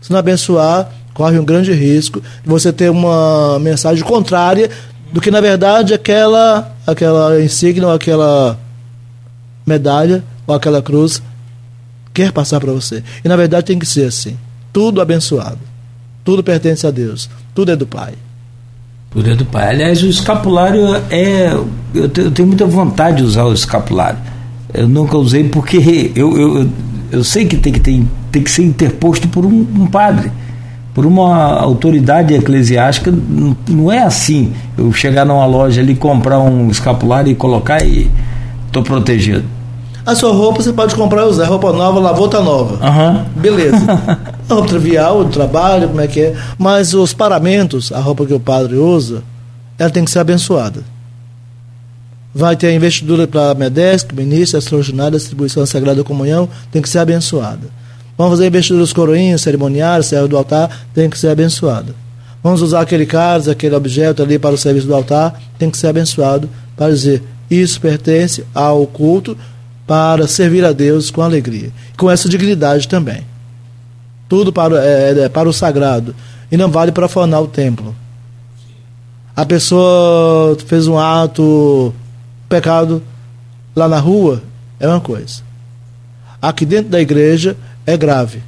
Se não abençoar, corre um grande risco de você ter uma mensagem contrária do que, na verdade, aquela, aquela insígnia aquela medalha ou aquela cruz quer passar para você. E, na verdade, tem que ser assim. Tudo abençoado. Tudo pertence a Deus. Tudo é do Pai. Tudo é do Pai. Aliás, o escapulário é. Eu tenho muita vontade de usar o escapulário. Eu nunca usei porque eu, eu, eu sei que tem que, ter, tem que ser interposto por um, um padre por uma autoridade eclesiástica, não é assim. Eu chegar numa loja ali, comprar um escapulário e colocar e estou protegido. A sua roupa você pode comprar e usar. Roupa nova, lavou, tá nova. Uhum. Beleza. a roupa trivial, do trabalho, como é que é. Mas os paramentos, a roupa que o padre usa, ela tem que ser abençoada. Vai ter a investidura para MEDESC, ministro, extraordinária, distribuição da Sagrada Comunhão, tem que ser abençoada. Vamos fazer investidura dos coroinhos, cerimoniários, servo do altar, tem que ser abençoado. Vamos usar aquele cálice, aquele objeto ali para o serviço do altar, tem que ser abençoado para dizer isso pertence ao culto para servir a Deus com alegria. Com essa dignidade também. Tudo para, é, é, é para o sagrado. E não vale profanar o templo. A pessoa fez um ato, pecado lá na rua, é uma coisa. Aqui dentro da igreja é grave.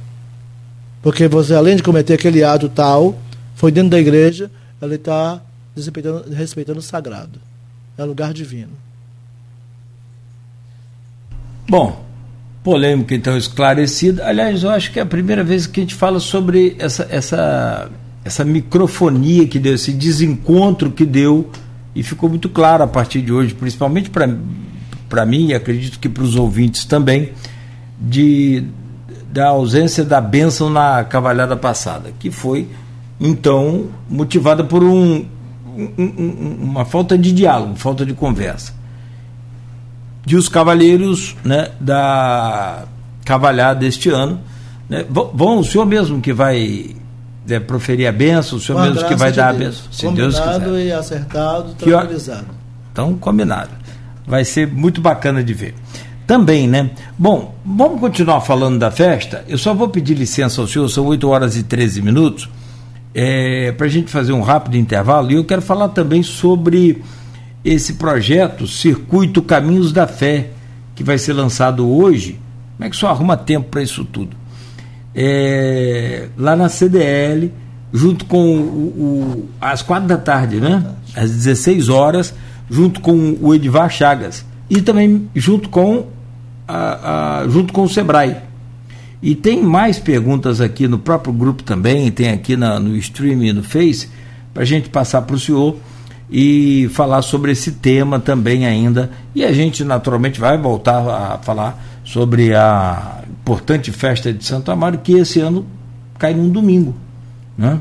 Porque você, além de cometer aquele ato tal, foi dentro da igreja, ele está respeitando, respeitando o sagrado. É lugar divino. Bom, polêmica então esclarecida. Aliás, eu acho que é a primeira vez que a gente fala sobre essa, essa, essa microfonia que deu, esse desencontro que deu, e ficou muito claro a partir de hoje, principalmente para mim, e acredito que para os ouvintes também, de da ausência da bênção na cavalhada passada, que foi então motivada por um, um, uma falta de diálogo, falta de conversa. De os cavalheiros né, da cavalhada deste ano, né, vão, o senhor mesmo que vai né, proferir a benção, o senhor Com mesmo que vai dar Deus. a benção, se combinado Deus quiser. e acertado, tranquilizado. Então, combinado. Vai ser muito bacana de ver também, né? Bom, vamos continuar falando da festa. Eu só vou pedir licença ao senhor, são 8 horas e 13 minutos, é, para a gente fazer um rápido intervalo. E eu quero falar também sobre esse projeto Circuito Caminhos da Fé, que vai ser lançado hoje. Como é que só arruma tempo para isso tudo? É, lá na CDL, junto com o, o, às quatro da tarde, né? Às 16 horas, junto com o Edivar Chagas. E também junto com a, a, junto com o Sebrae. E tem mais perguntas aqui no próprio grupo também, tem aqui na, no streaming e no Face, para a gente passar para o senhor e falar sobre esse tema também ainda. E a gente naturalmente vai voltar a falar sobre a importante festa de Santo Amaro, que esse ano cai num domingo. Né?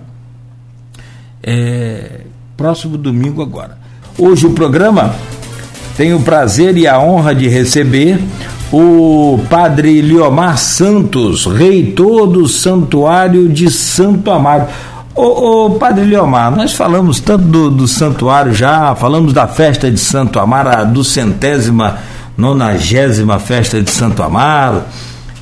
É, próximo domingo agora. Hoje o programa tem o prazer e a honra de receber o padre Liomar Santos, reitor do Santuário de Santo Amaro. Ô, ô, padre Liomar, nós falamos tanto do, do, santuário já, falamos da festa de Santo Amaro, do centésima, nonagésima festa de Santo Amaro,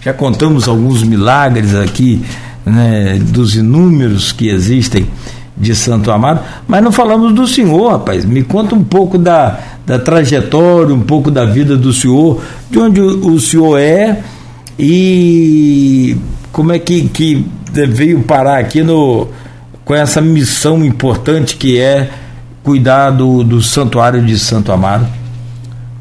já contamos alguns milagres aqui, né, dos inúmeros que existem de Santo Amaro, mas não falamos do senhor, rapaz. Me conta um pouco da, da trajetória, um pouco da vida do senhor, de onde o, o senhor é e como é que, que veio parar aqui no. Com essa missão importante que é cuidar do, do santuário de Santo Amaro?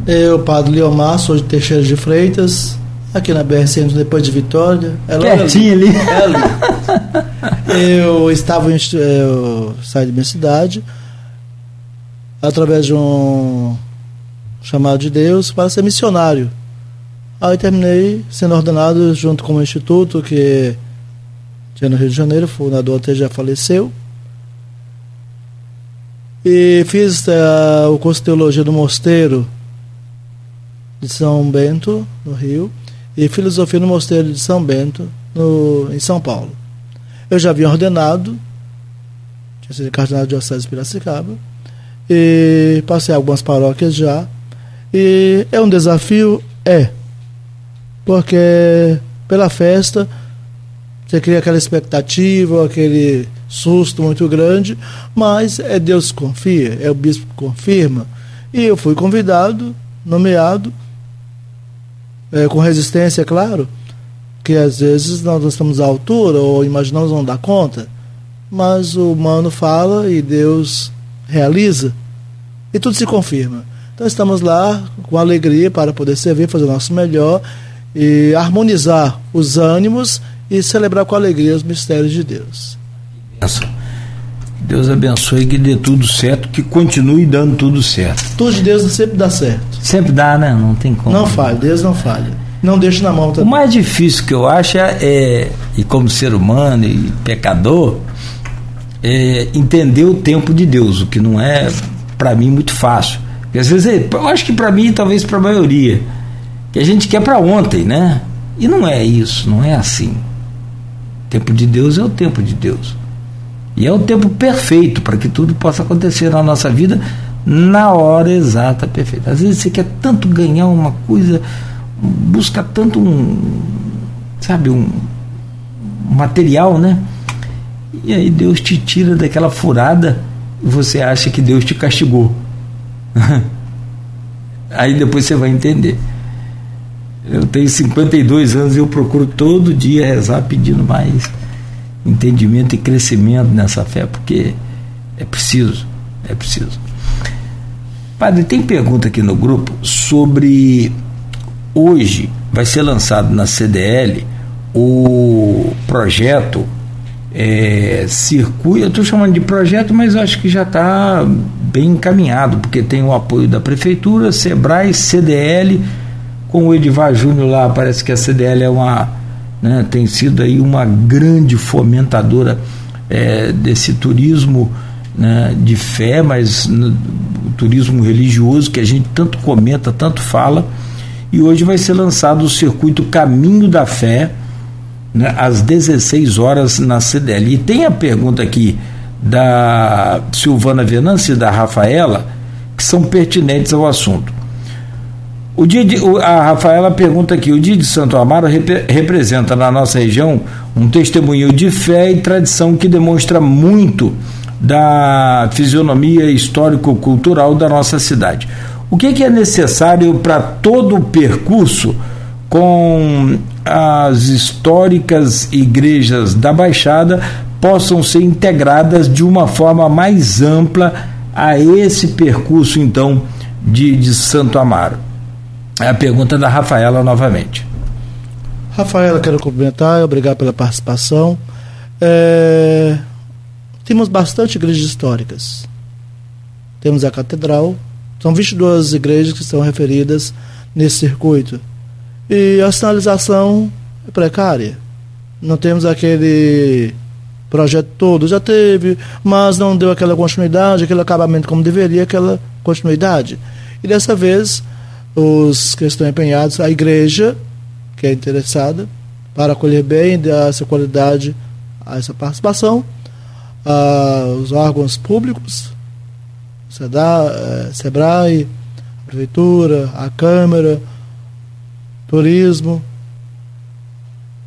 Eu, Padre Leomar, sou de Teixeira de Freitas, aqui na BR-100, depois de Vitória. É Pertinho ali. ali. É ali. eu estava em, eu saí de minha cidade através de um chamado de Deus para ser missionário. Aí terminei sendo ordenado junto com o instituto que tinha no Rio de Janeiro, o fundador até já faleceu. E fiz uh, o curso de teologia do Mosteiro de São Bento, no Rio, e filosofia no Mosteiro de São Bento, no, em São Paulo. Eu já havia ordenado, tinha sido cardeal de Diocese de Piracicaba, e passei algumas paróquias já. E é um desafio? É. Porque pela festa você cria aquela expectativa, aquele susto muito grande, mas é Deus que confia, é o bispo que confirma. E eu fui convidado, nomeado, é, com resistência, é claro, que às vezes nós não estamos à altura ou imaginamos não dar conta, mas o humano fala e Deus realiza e tudo se confirma. Então estamos lá com alegria para poder servir, fazer o nosso melhor e harmonizar os ânimos e celebrar com alegria os mistérios de Deus. Deus abençoe que dê tudo certo, que continue dando tudo certo. Tudo de Deus sempre dá certo. Sempre dá, né? Não tem como. Não falha, Deus não falha. Não deixe na mão também. O mais difícil que eu acho é, é e como ser humano e pecador, é entender o tempo de Deus, o que não é, para mim, muito fácil. Porque às vezes, eu acho que para mim, talvez para a maioria, que a gente quer para ontem, né? E não é isso, não é assim. O tempo de Deus é o tempo de Deus. E é o tempo perfeito para que tudo possa acontecer na nossa vida na hora exata, perfeita. Às vezes você quer tanto ganhar uma coisa, busca tanto um, sabe, um, material, né? E aí Deus te tira daquela furada e você acha que Deus te castigou. *laughs* aí depois você vai entender. Eu tenho 52 anos e eu procuro todo dia rezar pedindo mais entendimento e crescimento nessa fé, porque é preciso, é preciso. Padre, tem pergunta aqui no grupo sobre hoje vai ser lançado na CDL o projeto é, circuito, eu estou chamando de projeto, mas acho que já está bem encaminhado, porque tem o apoio da Prefeitura, SEBRAE, CDL, com o Edivar Júnior lá, parece que a CDL é uma né, tem sido aí uma grande fomentadora é, desse turismo né, de fé, mas no, turismo religioso que a gente tanto comenta, tanto fala. E hoje vai ser lançado o circuito Caminho da Fé, né, às 16 horas na CDL. E tem a pergunta aqui da Silvana Venâncio e da Rafaela, que são pertinentes ao assunto. O dia a Rafaela pergunta aqui: o dia de Santo Amaro rep, representa na nossa região um testemunho de fé e tradição que demonstra muito da fisionomia histórico-cultural da nossa cidade. O que, que é necessário para todo o percurso com as históricas igrejas da Baixada possam ser integradas de uma forma mais ampla a esse percurso, então, de, de Santo Amaro? É a pergunta da Rafaela novamente. Rafaela, quero cumprimentar, obrigado pela participação. É, temos bastante igrejas históricas. Temos a catedral, são 22 igrejas que estão referidas nesse circuito. E a sinalização é precária. Não temos aquele projeto todo, já teve, mas não deu aquela continuidade, aquele acabamento como deveria, aquela continuidade. E dessa vez os que estão empenhados, a igreja, que é interessada, para acolher bem essa qualidade a essa participação, os órgãos públicos, SEDA, eh, SEBRAE, a Prefeitura, a Câmara, Turismo,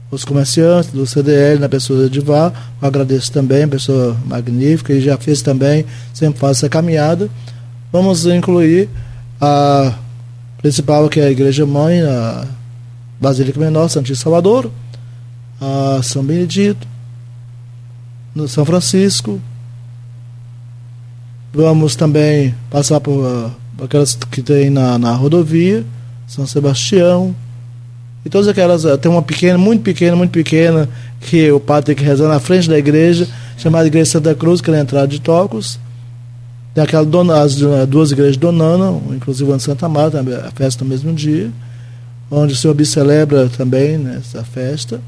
os comerciantes do CDL, na pessoa de Edivar, eu agradeço também, pessoa magnífica, e já fez também, sempre faz essa caminhada. Vamos incluir a principal, que é a Igreja Mãe, a Basílica Menor, Santíssimo Salvador, a São Benedito, no São Francisco. Vamos também passar por, por aquelas que tem na, na rodovia, São Sebastião. E todas aquelas, tem uma pequena, muito pequena, muito pequena, que o padre tem que rezar na frente da igreja, chamada Igreja Santa Cruz, que é na entrada de Tocos. Tem aquela dona, as duas igrejas donando, inclusive a de Santa Marta, a festa no mesmo dia, onde o Senhor Bispo celebra também né, festa.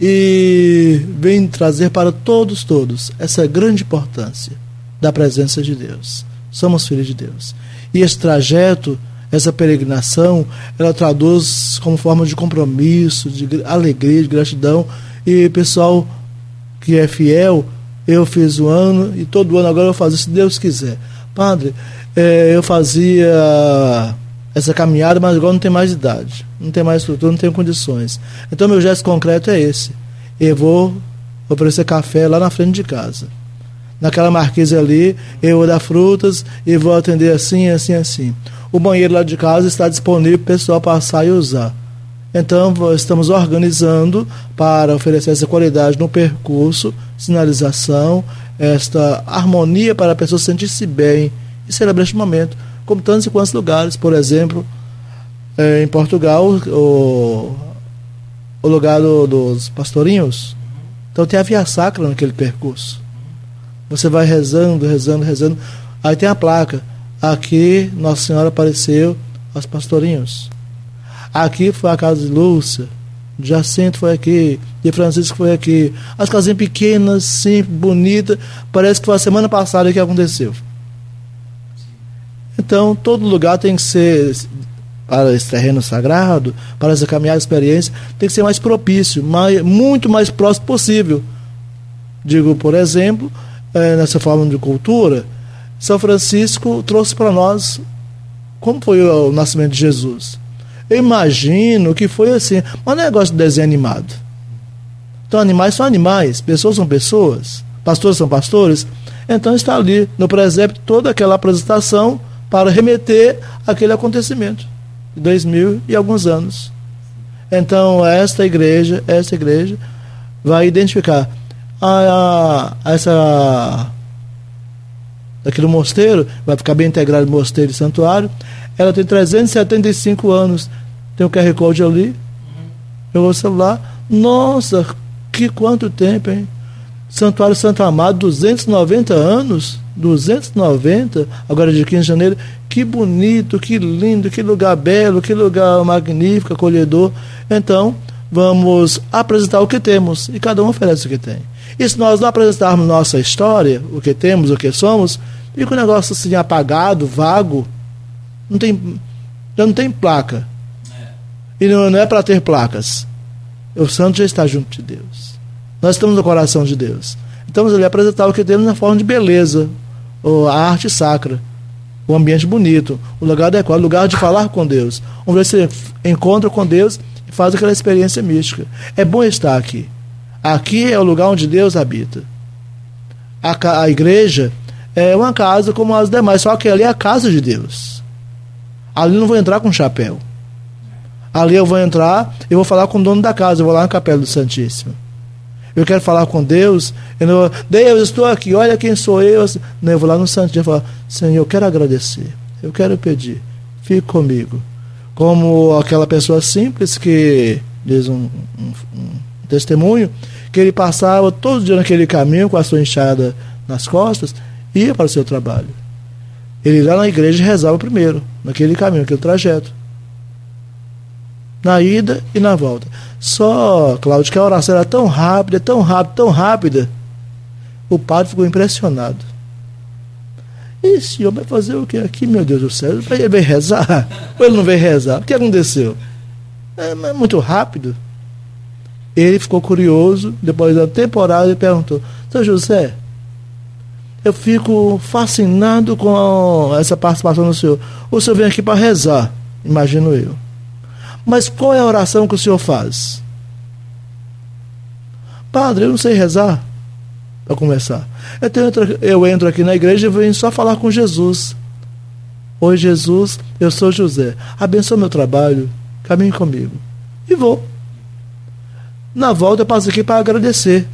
E vem trazer para todos, todos, essa grande importância da presença de Deus. Somos filhos de Deus. E esse trajeto, essa peregrinação, ela traduz como forma de compromisso, de alegria, de gratidão. E pessoal que é fiel, eu fiz o ano e todo ano agora eu faço, se Deus quiser. Padre, é, eu fazia essa caminhada, mas agora não tem mais idade, não tem mais estrutura, não tenho condições. Então meu gesto concreto é esse. Eu vou oferecer café lá na frente de casa. Naquela marquise ali, eu vou dar frutas e vou atender assim, assim, assim. O banheiro lá de casa está disponível para o pessoal passar e usar. Então, estamos organizando para oferecer essa qualidade no percurso, sinalização, esta harmonia para a pessoa sentir-se bem e celebrar este momento, como tantos e quantos lugares. Por exemplo, é, em Portugal, o, o lugar do, dos pastorinhos. Então, tem a via sacra naquele percurso. Você vai rezando, rezando, rezando. Aí tem a placa. Aqui Nossa Senhora apareceu aos pastorinhos. Aqui foi a casa de Lúcia, Jacinto foi aqui, de Francisco foi aqui. As casinhas pequenas, simples, bonitas, parece que foi a semana passada que aconteceu. Então, todo lugar tem que ser, para esse terreno sagrado, para essa caminhada experiência, tem que ser mais propício, mais, muito mais próximo possível. Digo, por exemplo, é, nessa forma de cultura, São Francisco trouxe para nós como foi o nascimento de Jesus eu imagino que foi assim. Mas não é negócio de desenho animado. Então, animais são animais, pessoas são pessoas, pastores são pastores. Então, está ali no presépio toda aquela apresentação para remeter aquele acontecimento de dois mil e alguns anos. Então, esta igreja, esta igreja vai identificar a, a, essa daquele mosteiro, vai ficar bem integrado mosteiro e santuário, ela tem 375 anos. Tem o QR Code ali. Pegou o celular. Nossa, que quanto tempo, hein? Santuário Santo Amado, 290 anos. 290, agora de 15 de janeiro. Que bonito, que lindo, que lugar belo, que lugar magnífico, acolhedor. Então, vamos apresentar o que temos. E cada um oferece o que tem. E se nós não apresentarmos nossa história, o que temos, o que somos, fica um negócio assim apagado, vago, não tem, já não tem placa. É. E não, não é para ter placas. O santo já está junto de Deus. Nós estamos no coração de Deus. Estamos ali a apresentar o que temos na forma de beleza, a arte sacra, o ambiente bonito, o lugar adequado, o lugar de falar com Deus, onde você encontra com Deus e faz aquela experiência mística. É bom estar aqui. Aqui é o lugar onde Deus habita. A, a igreja é uma casa como as demais, só que ali é a casa de Deus. Ali não vou entrar com chapéu. Ali eu vou entrar, eu vou falar com o dono da casa, eu vou lá na Capela do Santíssimo. Eu quero falar com Deus. Eu não, Deus, estou aqui, olha quem sou eu. Não, eu vou lá no Santíssimo e falar, Senhor, eu quero agradecer. Eu quero pedir. Fique comigo. Como aquela pessoa simples que diz um, um, um testemunho, que ele passava todo dia naquele caminho com a sua enxada nas costas, ia para o seu trabalho. Ele lá na igreja rezava primeiro, naquele caminho, naquele trajeto. Na ida e na volta. Só, Cláudio, que a oração era tão rápida, tão rápida, tão rápida. O padre ficou impressionado. Esse homem vai fazer o que aqui, meu Deus do céu? Ele veio rezar? Ou ele não veio rezar? O que aconteceu? É, é muito rápido. Ele ficou curioso, depois da temporada, e perguntou: São José, eu fico fascinado com essa participação do senhor. O senhor vem aqui para rezar, imagino eu. Mas qual é a oração que o senhor faz? Padre, eu não sei rezar. Para começar. Então eu entro, eu entro aqui na igreja e venho só falar com Jesus. Oi, Jesus, eu sou José. Abençoa meu trabalho. Caminhe comigo. E vou. Na volta eu passo aqui para agradecer.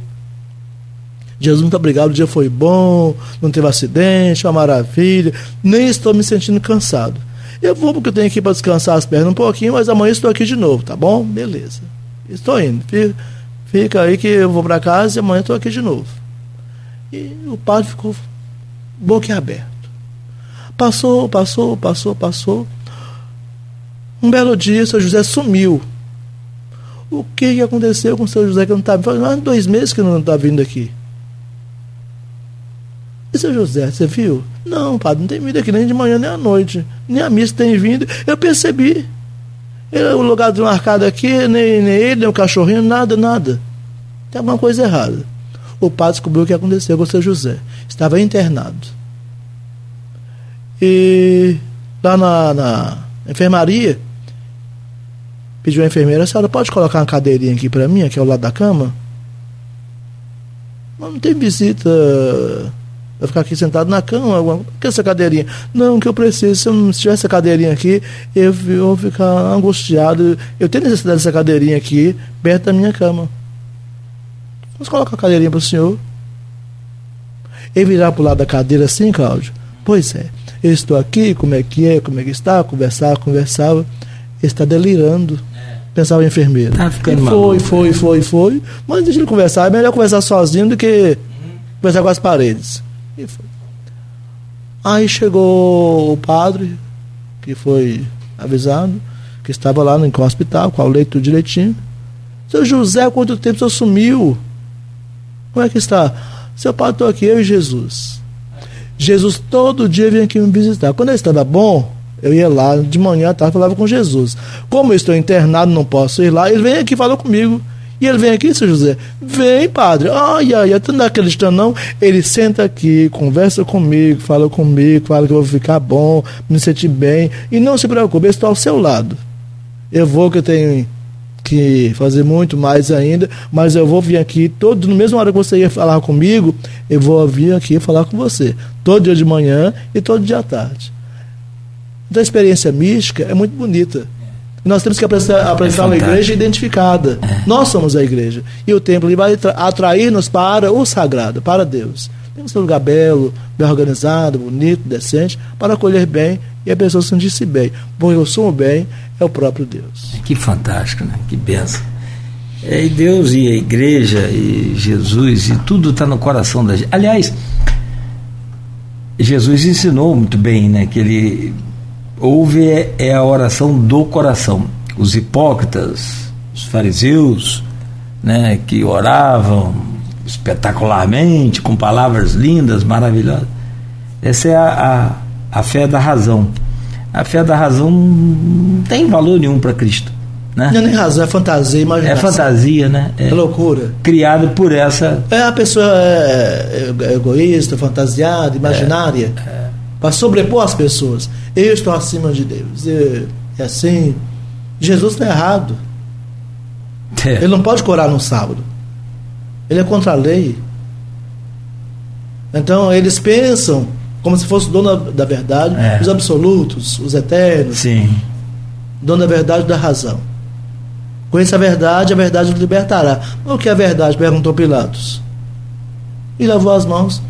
Jesus, muito obrigado, o dia foi bom, não teve acidente, uma maravilha, nem estou me sentindo cansado. Eu vou porque eu tenho aqui para descansar as pernas um pouquinho, mas amanhã estou aqui de novo, tá bom? Beleza. Estou indo. Fica, fica aí que eu vou para casa e amanhã estou aqui de novo. E o padre ficou boquiaberto. Passou, passou, passou, passou. Um belo dia, seu José sumiu. O que, aconteceu com o seu José que não está vindo? Faz dois meses que não está vindo aqui. E seu José, você viu? Não, padre, não tem vindo aqui nem de manhã nem à noite. Nem a missa tem vindo. Eu percebi. Ele, o lugar marcado aqui, nem, nem ele, nem o cachorrinho, nada, nada. Tem alguma coisa errada. O padre descobriu o que aconteceu com o seu José. Estava internado. E lá na, na enfermaria, pediu a enfermeira, a senhora pode colocar uma cadeirinha aqui para mim, aqui ao lado da cama? Mas não tem visita Vai ficar aqui sentado na cama, alguma, que essa cadeirinha? Não, que eu preciso. Se eu não tivesse essa cadeirinha aqui, eu, vou ficar angustiado. Eu tenho necessidade dessa cadeirinha aqui, perto da minha cama. Vamos colocar a cadeirinha para o senhor. Ele virar para o lado da cadeira assim, Cláudio? Pois é. Eu estou aqui, como é que é, como é que está, conversava, conversava. Ele está delirando. Pensava a enfermeira. Tá ficando e foi, foi, foi, foi. Mas deixa ele conversar. É melhor conversar sozinho do que conversar com as paredes. E foi. Aí chegou o padre, que foi avisado, que estava lá no hospital, com o leito direitinho. Seu José, quanto tempo você sumiu? Como é que está? Seu padre, estou aqui, eu e Jesus. Jesus todo dia vinha aqui me visitar. Quando ele estava bom, eu ia lá de manhã à tarde falava com Jesus. Como eu estou internado, não posso ir lá, ele vem aqui e falou comigo. E ele vem aqui, seu José. Vem, padre. Ai, ai, ai, tu não acreditando, não? Ele senta aqui, conversa comigo, fala comigo, fala que eu vou ficar bom, me sentir bem. E não se preocupe, eu estou ao seu lado. Eu vou que eu tenho que fazer muito mais ainda, mas eu vou vir aqui todo no mesmo hora que você ia falar comigo, eu vou vir aqui falar com você, todo dia de manhã e todo dia à tarde. Então a experiência mística é muito bonita. Nós temos que apresentar, apresentar é uma igreja identificada. É. Nós somos a igreja. E o templo vai atrair-nos para o sagrado, para Deus. Tem que ser um lugar belo, bem organizado, bonito, decente, para acolher bem e a pessoa sentir-se bem. Porque eu sou o bem é o próprio Deus. Que fantástico, né? Que benção. É, e Deus e a igreja e Jesus e tudo está no coração da gente. Aliás, Jesus ensinou muito bem, né? Que ele houve é, é a oração do coração. Os hipócritas, os fariseus, né, que oravam espetacularmente, com palavras lindas, maravilhosas. Essa é a, a, a fé da razão. A fé da razão não tem valor nenhum para Cristo. Né? Não é nem razão, é fantasia, imaginação. É fantasia, né? É, é loucura. Criado por essa. É a pessoa é, é egoísta, fantasiada, imaginária. É, é para sobrepor as pessoas. Eu estou acima de Deus. É assim. Jesus está errado. É. Ele não pode curar no sábado. Ele é contra a lei. Então eles pensam como se fosse dono da verdade, é. os absolutos, os eternos. Sim. Dono da verdade da razão. Conheça a verdade, a verdade o libertará. O que é a verdade? perguntou Pilatos. E lavou as mãos,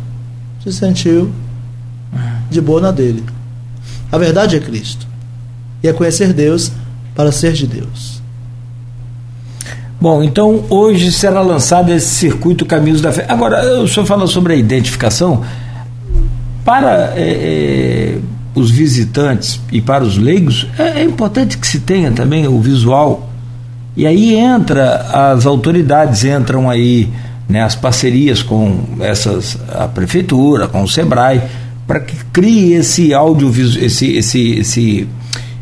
se sentiu de boa na dele. A verdade é Cristo. E é conhecer Deus para ser de Deus. Bom, então hoje será lançado esse circuito Caminhos da Fé. Agora, o senhor fala sobre a identificação. Para é, é, os visitantes e para os leigos, é, é importante que se tenha também o visual. E aí entra as autoridades, entram aí né, as parcerias com essas a prefeitura, com o SEBRAE para que crie esse áudio, esse, esse, esse,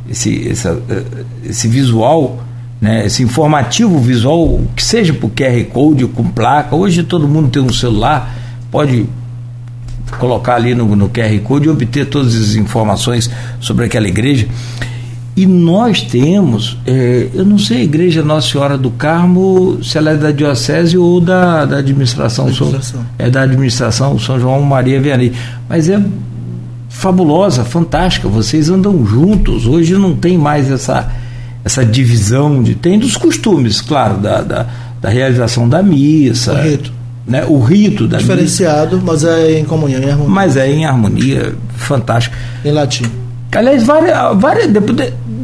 esse, eh, esse visual, né, esse informativo visual, que seja por QR Code, com placa. Hoje todo mundo tem um celular, pode colocar ali no, no QR Code e obter todas as informações sobre aquela igreja. E nós temos, é, eu não sei a igreja Nossa Senhora do Carmo, se ela é da diocese ou da, da administração, administração. São, é da administração São João Maria Vianney, mas é fabulosa, fantástica, vocês andam juntos, hoje não tem mais essa, essa divisão, de tem dos costumes, claro, da, da, da realização da missa, Correto. né? O rito da Diferenciado, missa, mas é em comunhão, em harmonia. Mas é em harmonia, fantástico. Em latim. Aliás, várias, várias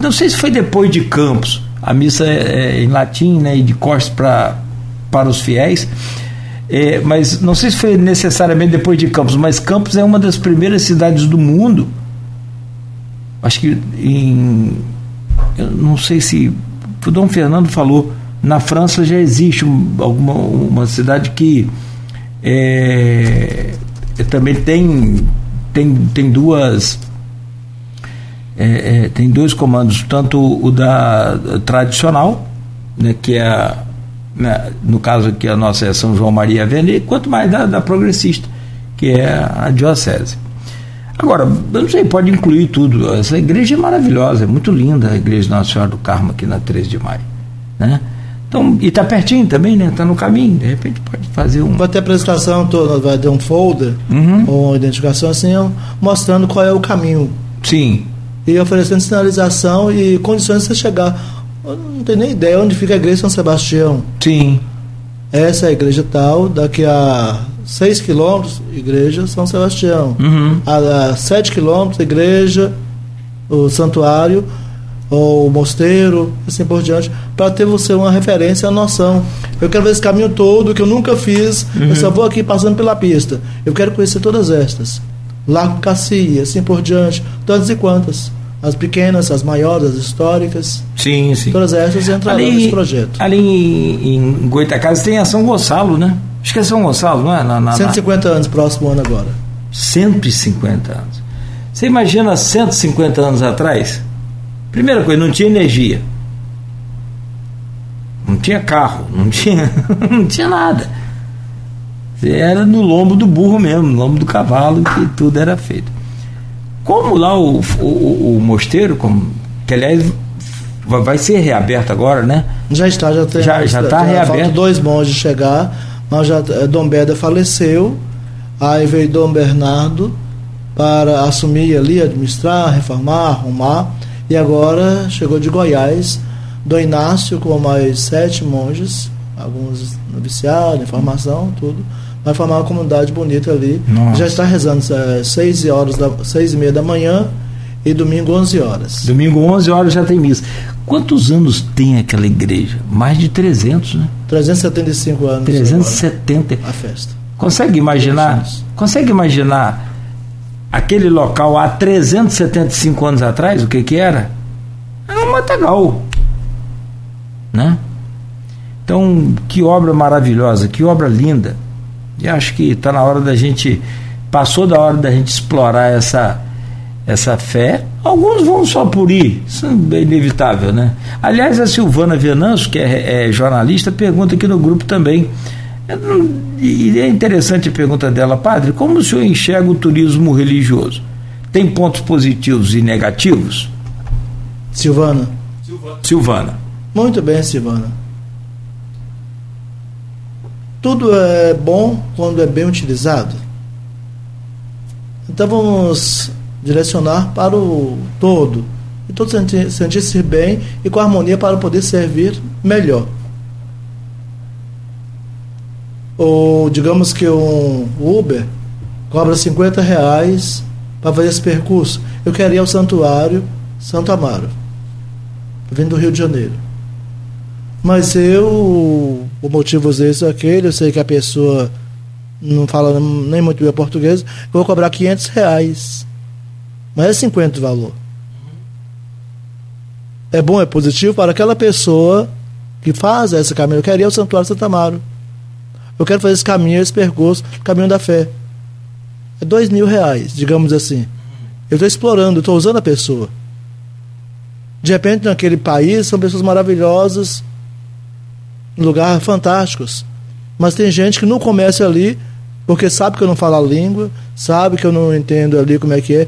não sei se foi depois de Campos, a missa é, é em latim, né, e de costas para os fiéis. É, mas não sei se foi necessariamente depois de Campos, mas Campos é uma das primeiras cidades do mundo. Acho que em. Eu não sei se. O Dom Fernando falou, na França já existe um, alguma, uma cidade que é, também tem, tem, tem duas. É, é, tem dois comandos, tanto o da tradicional, né, que é a, né, no caso aqui a nossa é São João Maria Vianney, quanto mais da, da progressista, que é a diocese. Agora, eu não sei, pode incluir tudo. Essa igreja é maravilhosa, é muito linda a igreja Nossa Senhora do Carmo aqui na 13 de maio. Né? Então, e está pertinho também, né? Está no caminho, de repente pode fazer um. Vai ter apresentação toda, vai ter um folder, uhum. ou uma identificação assim, mostrando qual é o caminho. Sim. E oferecendo sinalização e condições de você chegar eu não tenho nem ideia onde fica a igreja São Sebastião. Sim. Essa é a igreja tal, daqui a 6 quilômetros, igreja São Sebastião. Uhum. A, a 7 quilômetros, igreja, o santuário, ou o mosteiro, assim por diante, para ter você uma referência, uma noção. Eu quero ver esse caminho todo que eu nunca fiz, uhum. eu só vou aqui passando pela pista. Eu quero conhecer todas estas. Lago Cassia, assim por diante, tantas e quantas as pequenas, as maiores, as históricas. Sim, sim. Todas essas entrarão ali, nesse projeto. Ali em, em Goitacazes tem a São Gonçalo, né? Acho que é São Gonçalo, não é? Na, na, 150 na... anos, próximo ano agora. 150 anos. Você imagina 150 anos atrás? Primeira coisa, não tinha energia. Não tinha carro, não tinha, *laughs* não tinha nada. Era no lombo do burro mesmo, no lombo do cavalo que tudo era feito. Como lá o, o, o mosteiro, como, que aliás vai ser reaberto agora, né? Já está, já tem. Já está reaberto. Faltam dois monges chegar, mas já eh, Dom Beda faleceu, aí veio Dom Bernardo para assumir ali, administrar, reformar, arrumar, e agora chegou de Goiás, Dom Inácio com mais sete monges, alguns noviciados, informação, tudo vai formar uma comunidade bonita ali. Nossa. Já está rezando às 6 horas, da, seis e meia da manhã e domingo 11 horas. Domingo 11 horas já tem missa. Quantos anos tem aquela igreja? Mais de 300, né? 375 anos. 370. Agora, a festa. Consegue imaginar? Consegue imaginar aquele local há 375 anos atrás, o que que era? Era um matagal. Né? Então, que obra maravilhosa, que obra linda. E acho que está na hora da gente. Passou da hora da gente explorar essa, essa fé. Alguns vão só por ir, isso é inevitável, né? Aliás, a Silvana Venâncio, que é, é jornalista, pergunta aqui no grupo também. E é interessante a pergunta dela, padre, como o senhor enxerga o turismo religioso? Tem pontos positivos e negativos? Silvana. Silvana. Muito bem, Silvana. Tudo é bom quando é bem utilizado. Então vamos direcionar para o todo. E todos sentir-se bem e com harmonia para poder servir melhor. Ou digamos que um Uber cobra 50 reais para fazer esse percurso. Eu quero ir ao santuário Santo Amaro, vindo do Rio de Janeiro. Mas eu, o motivo desse ou aquele, eu sei que a pessoa não fala nem muito bem português, vou cobrar 500 reais. Mas é 50 o valor. É bom, é positivo para aquela pessoa que faz esse caminho. Eu quero ir ao Santuário Santa Amaro. Eu quero fazer esse caminho, esse percurso, caminho da fé. É dois mil reais, digamos assim. Eu estou explorando, estou usando a pessoa. De repente, naquele país, são pessoas maravilhosas, lugar fantásticos. Mas tem gente que não começa ali porque sabe que eu não falo a língua, sabe que eu não entendo ali como é que é,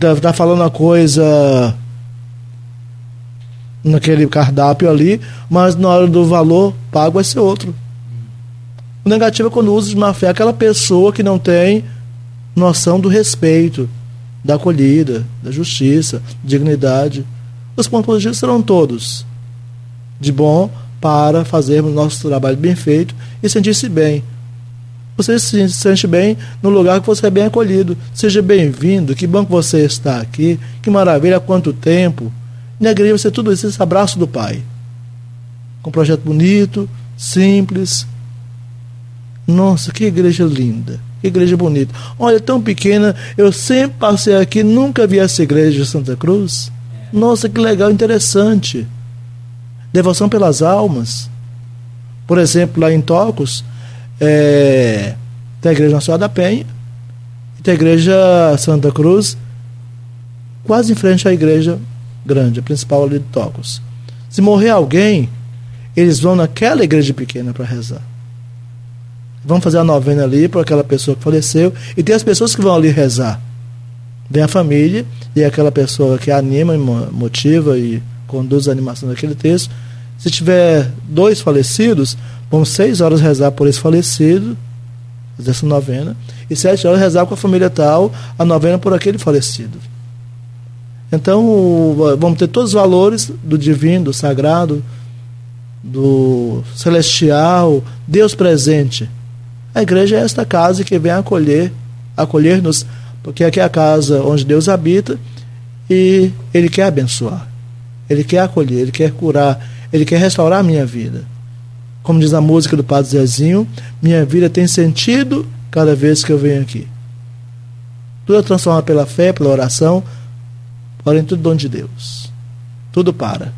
tá, tá falando a coisa naquele cardápio ali, mas na hora do valor pago vai ser outro. O negativo é quando usa de má fé aquela pessoa que não tem noção do respeito, da acolhida, da justiça, dignidade. Os pontos positivos serão todos de bom para fazermos nosso trabalho bem feito e sentir-se bem. você se sente bem no lugar que você é bem acolhido. Seja bem-vindo, que bom que você está aqui, que maravilha, há quanto tempo. Na igreja você tudo isso, esse abraço do Pai. Com um projeto bonito, simples. Nossa, que igreja linda, que igreja bonita. Olha, tão pequena, eu sempre passei aqui, nunca vi essa igreja de Santa Cruz. Nossa, que legal, interessante. Devoção pelas almas. Por exemplo, lá em Tocos, é, tem a Igreja Nacional da Penha e tem a Igreja Santa Cruz, quase em frente à igreja grande, a principal ali de Tocos. Se morrer alguém, eles vão naquela igreja pequena para rezar. Vão fazer a novena ali para aquela pessoa que faleceu. E tem as pessoas que vão ali rezar. Vem a família e aquela pessoa que anima, motiva e conduz a animação daquele texto. Se tiver dois falecidos, vamos seis horas rezar por esse falecido, fazer essa novena, e sete horas rezar com a família tal, a novena por aquele falecido. Então, vamos ter todos os valores do divino, do sagrado, do celestial, Deus presente. A igreja é esta casa que vem acolher, acolher-nos, porque aqui é a casa onde Deus habita e Ele quer abençoar, Ele quer acolher, Ele quer curar, Ele quer restaurar a minha vida. Como diz a música do Padre Zezinho, minha vida tem sentido cada vez que eu venho aqui. Tudo é transformado pela fé, pela oração, porém tudo dom de Deus. Tudo para.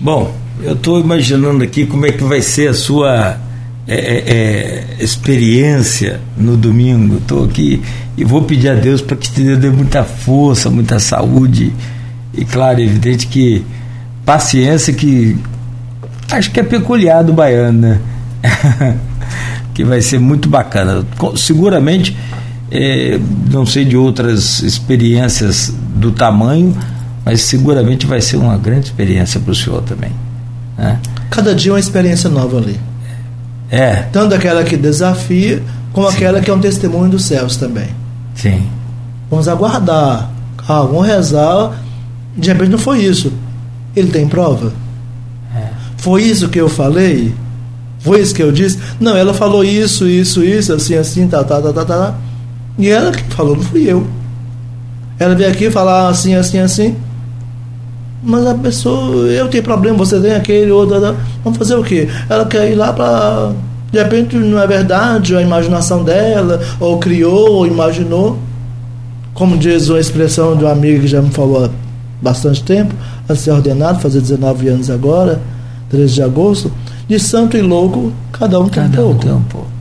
Bom, eu estou imaginando aqui como é que vai ser a sua é, é, é experiência no domingo. Estou aqui e vou pedir a Deus para que te dê muita força, muita saúde e, claro, é evidente que paciência que acho que é peculiar do baiano, né? *laughs* que vai ser muito bacana. Seguramente, é, não sei de outras experiências do tamanho, mas seguramente vai ser uma grande experiência para o senhor também. Né? Cada dia é uma experiência nova ali. É. Tanto aquela que desafia, como Sim. aquela que é um testemunho dos céus também. Sim. Vamos aguardar. Ah, vamos rezar. De repente não foi isso. Ele tem prova? É. Foi isso que eu falei? Foi isso que eu disse? Não, ela falou isso, isso, isso, assim, assim, tá, tá, tá, tá, tá. E ela que falou, não fui eu. Ela veio aqui falar assim, assim, assim. Mas a pessoa, eu tenho problema, você tem aquele, outro, vamos fazer o quê? Ela quer ir lá para. De repente não é verdade a imaginação dela, ou criou, ou imaginou. Como diz uma expressão de uma amiga que já me falou bastante tempo, a ser ordenado, fazer 19 anos agora, 13 de agosto, de santo e louco, cada um tem cada um pouco. Tem um pouco.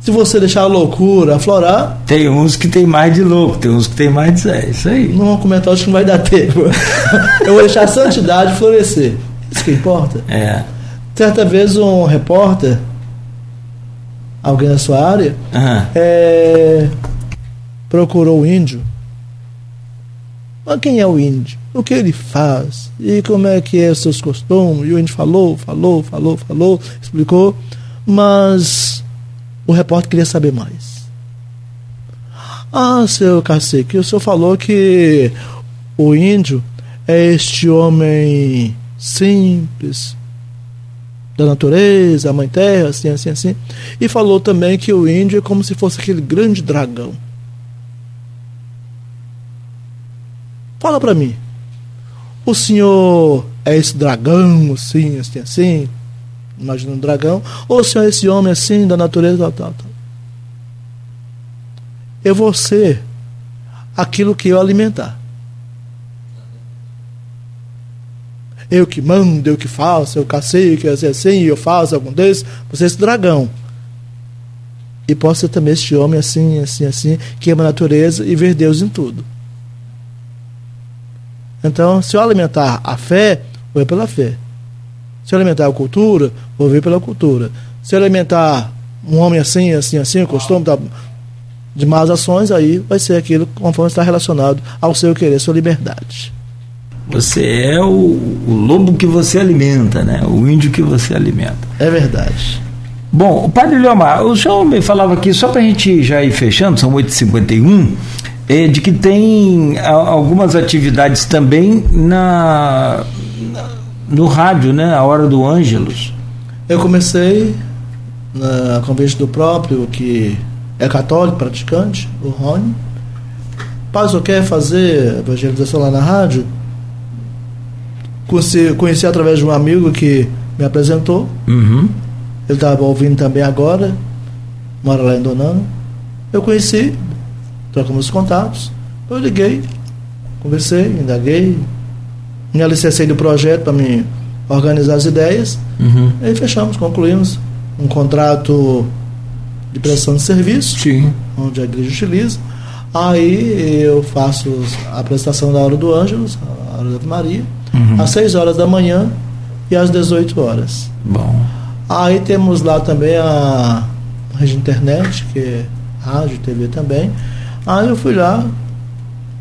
Se você deixar a loucura aflorar. Tem uns que tem mais de louco, tem uns que tem mais de. É isso aí. Não vou comentar, acho que não vai dar tempo. *laughs* Eu vou deixar a santidade florescer. Isso que importa. É. Certa vez um repórter, alguém da sua área, uhum. é, procurou o índio. Mas quem é o índio? O que ele faz? E como é que é os seus costumes? E o índio falou, falou, falou, falou, explicou. Mas o repórter queria saber mais. Ah, seu cacique, o senhor falou que o índio é este homem simples, da natureza, a mãe terra, assim, assim, assim. E falou também que o índio é como se fosse aquele grande dragão. Fala para mim. O senhor é esse dragão, assim, assim, assim? imagina um dragão, ou se é esse homem assim, da natureza, tal, tal, tal. Eu vou ser aquilo que eu alimentar. Eu que mando, eu que faço, eu cacei, que assim, assim, eu faço algum desses, você é esse dragão. E posso ser também este homem assim, assim, assim, que ama a natureza e ver Deus em tudo. Então, se eu alimentar a fé, vou é pela fé. Se alimentar a cultura, vou ver pela cultura. Se alimentar um homem assim, assim, assim, o costume da, de más ações, aí vai ser aquilo conforme está relacionado ao seu querer, sua liberdade. Você é o, o lobo que você alimenta, né? O índio que você alimenta. É verdade. Bom, o Padre Leomar, o senhor me falava aqui, só para a gente já ir fechando, são 8h51, é, de que tem algumas atividades também na, no rádio, né? A hora do Ângelos. Eu comecei na convite do próprio, que é católico, praticante, o Rony. Pai, só quer fazer evangelização lá na rádio? Conheci, conheci através de um amigo que me apresentou. Uhum. Ele estava ouvindo também agora, mora lá em Donano. Eu conheci, trocamos contatos. Eu liguei, conversei, indaguei, me alicercei do projeto para me organizar as ideias. Uhum. E fechamos, concluímos um contrato de prestação de serviço, Sim. onde a igreja utiliza. Aí eu faço a prestação da hora do Ângelos, a hora da Maria, Uhum. às 6 horas da manhã e às 18 horas. Bom. Aí temos lá também a rede internet, que é rádio, TV também. Aí eu fui lá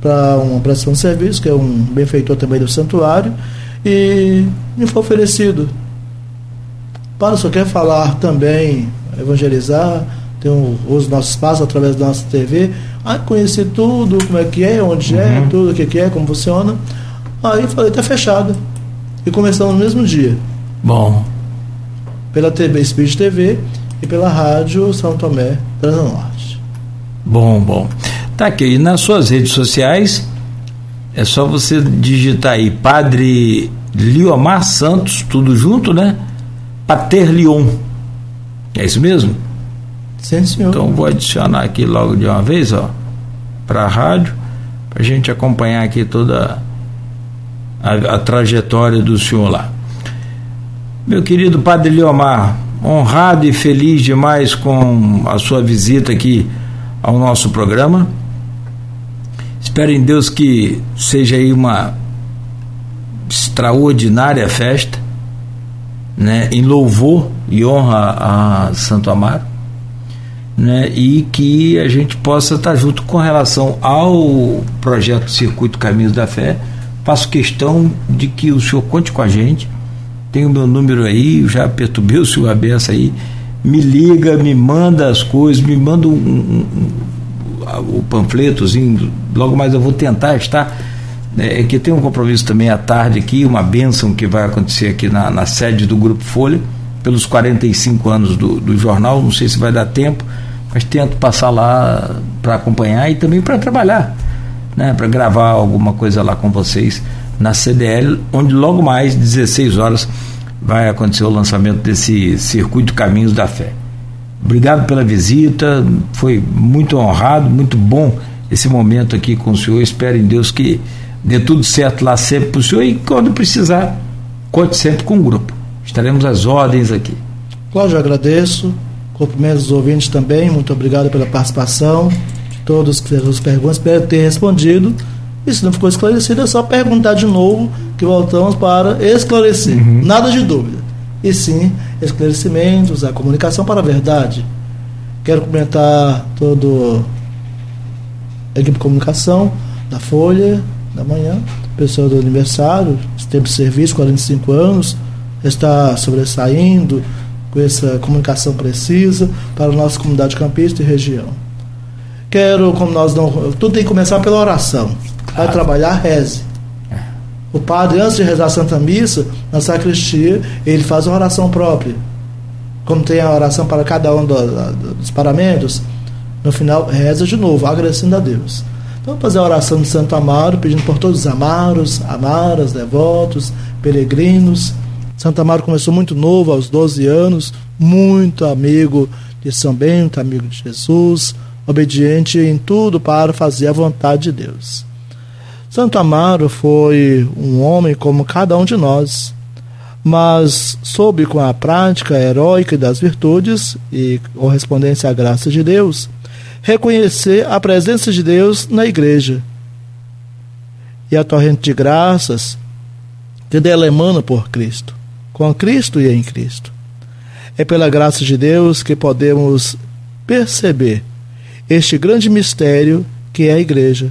para uma prestação de serviço, que é um benfeitor também do santuário, e me foi oferecido. Para, só quer falar também, evangelizar, tem um, os nossos passos através da nossa TV. Aí conheci tudo, como é que é, onde é, Uhum. tudo o que, que é, como funciona. Aí falei, tá fechado. E começamos no mesmo dia Bom. pela TV Speed TV e pela rádio São Tomé Transanorte. Bom, bom. Tá aqui. E nas suas redes sociais, é só você digitar aí Padre Liomar Santos, tudo junto, né? Pater Lion. É isso mesmo? Sim, senhor. Então vou adicionar aqui logo de uma vez, ó, para a rádio, para a gente acompanhar aqui toda a, a trajetória do senhor lá. Meu querido Padre Leomar, honrado e feliz demais com a sua visita aqui ao nosso programa. Espero em Deus que seja aí uma extraordinária festa, né, em louvor e honra a Santo Amaro né, e que a gente possa estar junto com relação ao projeto Circuito Caminhos da Fé. Faço questão de que o senhor conte com a gente. Tem o meu número aí, já perturbei o senhor Abessa aí. Me liga, me manda as coisas, me manda um, um, o panfletozinho. Logo mais eu vou tentar estar. É que tem um compromisso também à tarde aqui, uma bênção que vai acontecer aqui na, na sede do Grupo Folha, pelos 45 anos do, do jornal. Não sei se vai dar tempo, mas tento passar lá para acompanhar e também para trabalhar, né, para gravar alguma coisa lá com vocês na CDL, onde logo mais 16 horas vai acontecer o lançamento desse circuito Caminhos da Fé. Obrigado pela visita, foi muito honrado, muito bom esse momento aqui com o senhor. Espero em Deus que dê tudo certo lá sempre para o senhor e quando precisar, conte sempre com o grupo. Estaremos às ordens aqui. Cláudio, agradeço. Cumprimento os ouvintes também. Muito obrigado pela participação de todos que fizeram as perguntas. Espero ter respondido. E se não ficou esclarecido, é só perguntar de novo, que voltamos para esclarecer. Uhum. Nada de dúvida. E sim, esclarecimentos, a comunicação para a verdade. Quero cumprimentar todo a equipe de comunicação da Folha, da Manhã, pessoal do aniversário, tempo de serviço, 45 anos, está sobressaindo com essa comunicação precisa para a nossa comunidade campista e região. Quero, como nós não. Tudo tem que começar pela oração. Vai trabalhar, reze. O padre, antes de rezar a Santa Missa, na sacristia, ele faz uma oração própria. Como tem a oração para cada um do, do, dos paramentos, no final reza de novo, agradecendo a Deus. Então, fazer a oração de Santo Amaro, pedindo por todos os amaros, amaras, devotos, peregrinos. Santo Amaro começou muito novo, aos 12 anos, muito amigo de São Bento, amigo de Jesus, obediente em tudo para fazer a vontade de Deus. Santo Amaro foi um homem como cada um de nós, mas soube com a prática heróica das virtudes e correspondência à graça de Deus, reconhecer a presença de Deus na igreja. E a torrente de graças que dela emana por Cristo, com Cristo e em Cristo. É pela graça de Deus que podemos perceber este grande mistério que é a igreja.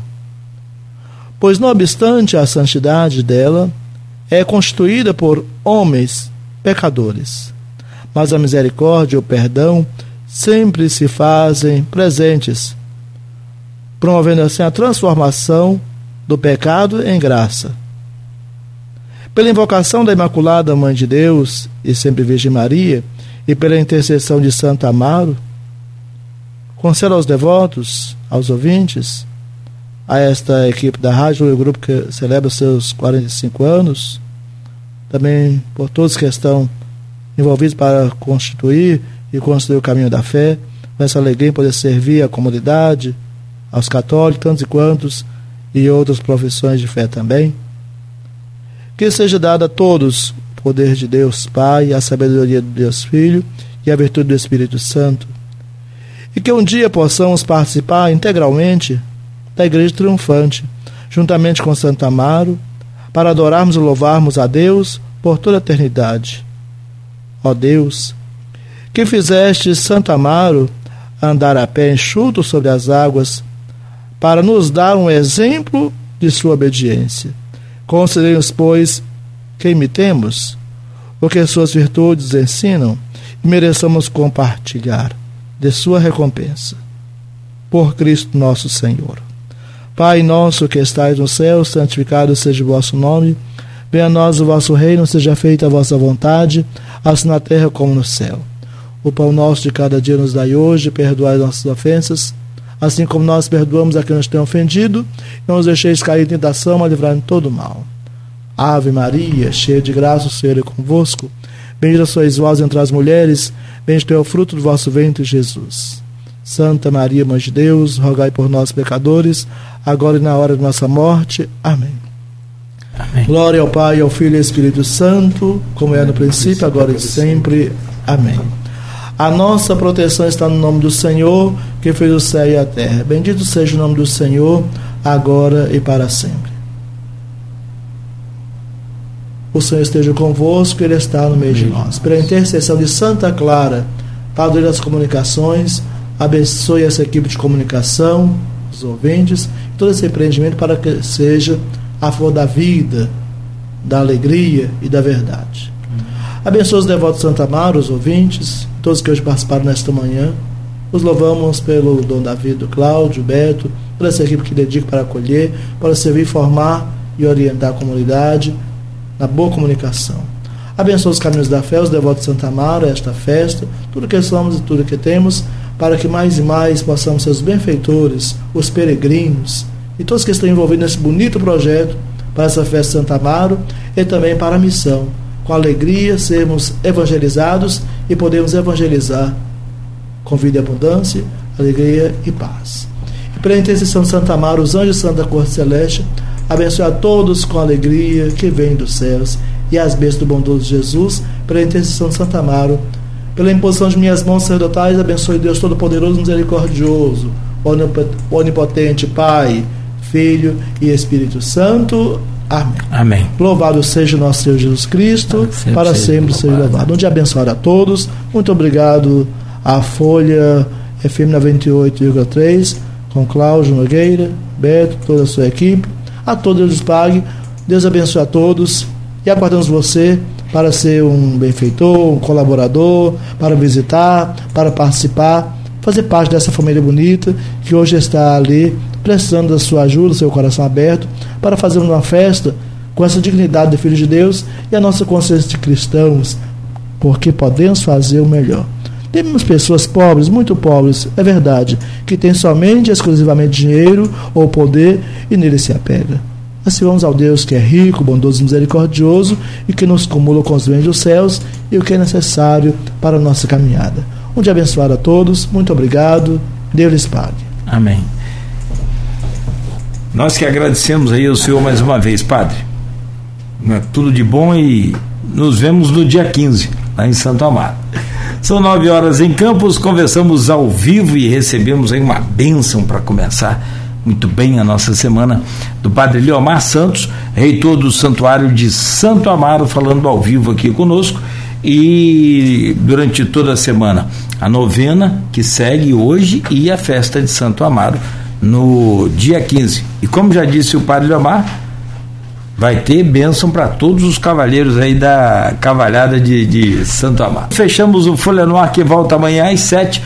Pois, não obstante a santidade dela, é constituída por homens pecadores, mas a misericórdia e o perdão sempre se fazem presentes, promovendo assim a transformação do pecado em graça. Pela invocação da Imaculada Mãe de Deus e sempre Virgem Maria, e pela intercessão de Santo Amaro, conceda aos devotos, aos ouvintes, a esta equipe da rádio, o grupo que celebra seus 45 anos, também por todos que estão envolvidos para constituir e construir o caminho da fé, com essa alegria em poder servir à comunidade, aos católicos, tantos e quantos, e outras profissões de fé também. Que seja dado a todos o poder de Deus Pai, a sabedoria de Deus Filho e a virtude do Espírito Santo. E que um dia possamos participar integralmente da Igreja Triunfante, juntamente com Santo Amaro, para adorarmos e louvarmos a Deus por toda a eternidade. Ó Deus, que fizeste Santo Amaro andar a pé enxuto sobre as águas, para nos dar um exemplo de sua obediência. Concedemos, pois, que imitemos o que suas virtudes ensinam e mereçamos compartilhar de sua recompensa. Por Cristo nosso Senhor. Pai nosso que estais no céu, santificado seja o vosso nome. Venha a nós o vosso reino, seja feita a vossa vontade, assim na terra como no céu. O pão nosso de cada dia nos dai hoje, perdoai nossas ofensas, assim como nós perdoamos a quem nos tem ofendido, não nos deixeis cair em tentação, mas livrai-nos todo mal. Ave Maria, cheia de graça, o Senhor é convosco. Bendita sois vós entre as mulheres, bendito é o fruto do vosso ventre, Jesus. Santa Maria, Mãe de Deus, rogai por nós, pecadores, agora e na hora de nossa morte. Amém. Amém. Glória ao Pai, ao Filho e ao Espírito Santo, como é no princípio, agora e sempre. Amém. A nossa proteção está no nome do Senhor, que fez o céu e a terra. Bendito seja o nome do Senhor, agora e para sempre. O Senhor esteja convosco, Ele está no meio de nós. Pela intercessão de Santa Clara, Padre das Comunicações, abençoe essa equipe de comunicação, os ouvintes, todo esse empreendimento para que seja a flor da vida, da alegria e da verdade. Abençoe os devotos de Santa Amaro, os ouvintes, todos que hoje participaram nesta manhã. Os louvamos pelo Dom Davi, do Cláudio, Beto, toda essa equipe que dedica para acolher, para servir, formar e orientar a comunidade na boa comunicação. Abençoe os caminhos da fé, os devotos de Santa Amaro, esta festa, tudo que somos e tudo que temos, para que mais e mais possamos ser os benfeitores, os peregrinos e todos que estão envolvidos nesse bonito projeto para essa festa de Santa Amaro e também para a missão. Com alegria sermos evangelizados e podemos evangelizar com vida e abundância, alegria e paz. E pela intercessão de Santa Amaro, os anjos Santa Corte Celeste, abençoe a todos com alegria que vem dos céus e as bênçãos do bondoso Jesus, pela intercessão de Santa Amaro, pela imposição de minhas mãos sacerdotais, abençoe Deus Todo-Poderoso, Misericordioso, Onipotente, Pai, Filho e Espírito Santo. Amém. Amém. Louvado seja o nosso Senhor Jesus Cristo, para sempre, para sempre seja louvado. Um dia abençoado a todos. Muito obrigado à Folha FM 98,3, com Cláudio Nogueira, Beto, toda a sua equipe. A todos Deus pague. Deus abençoe a todos. E aguardamos você para ser um benfeitor, um colaborador, para visitar, para participar, fazer parte dessa família bonita que hoje está ali precisando da sua ajuda, seu coração aberto, para fazer uma festa com essa dignidade de filhos de Deus e a nossa consciência de cristãos, porque podemos fazer o melhor. Temos pessoas pobres, muito pobres, é verdade, que têm somente exclusivamente dinheiro ou poder e nele se apega. Assim vamos ao Deus que é rico, bondoso e misericordioso e que nos cumula com os bens dos céus e o que é necessário para a nossa caminhada. Um dia abençoado a todos, muito obrigado, Deus lhes pague. Amém. Nós que agradecemos aí ao Senhor mais uma vez, Padre. É tudo de bom e nos vemos no dia 15, lá em Santo Amaro. São nove horas em Campos, conversamos ao vivo e recebemos aí uma bênção para começar muito bem a nossa semana do Padre Leomar Santos, reitor do Santuário de Santo Amaro, falando ao vivo aqui conosco. E durante toda a semana, a novena que segue hoje e a festa de Santo Amaro no dia 15. E como já disse o padre Leomar, vai ter bênção para todos os cavalheiros aí da cavalhada de, de Santo Amaro. Fechamos o Folha no que volta amanhã às 7.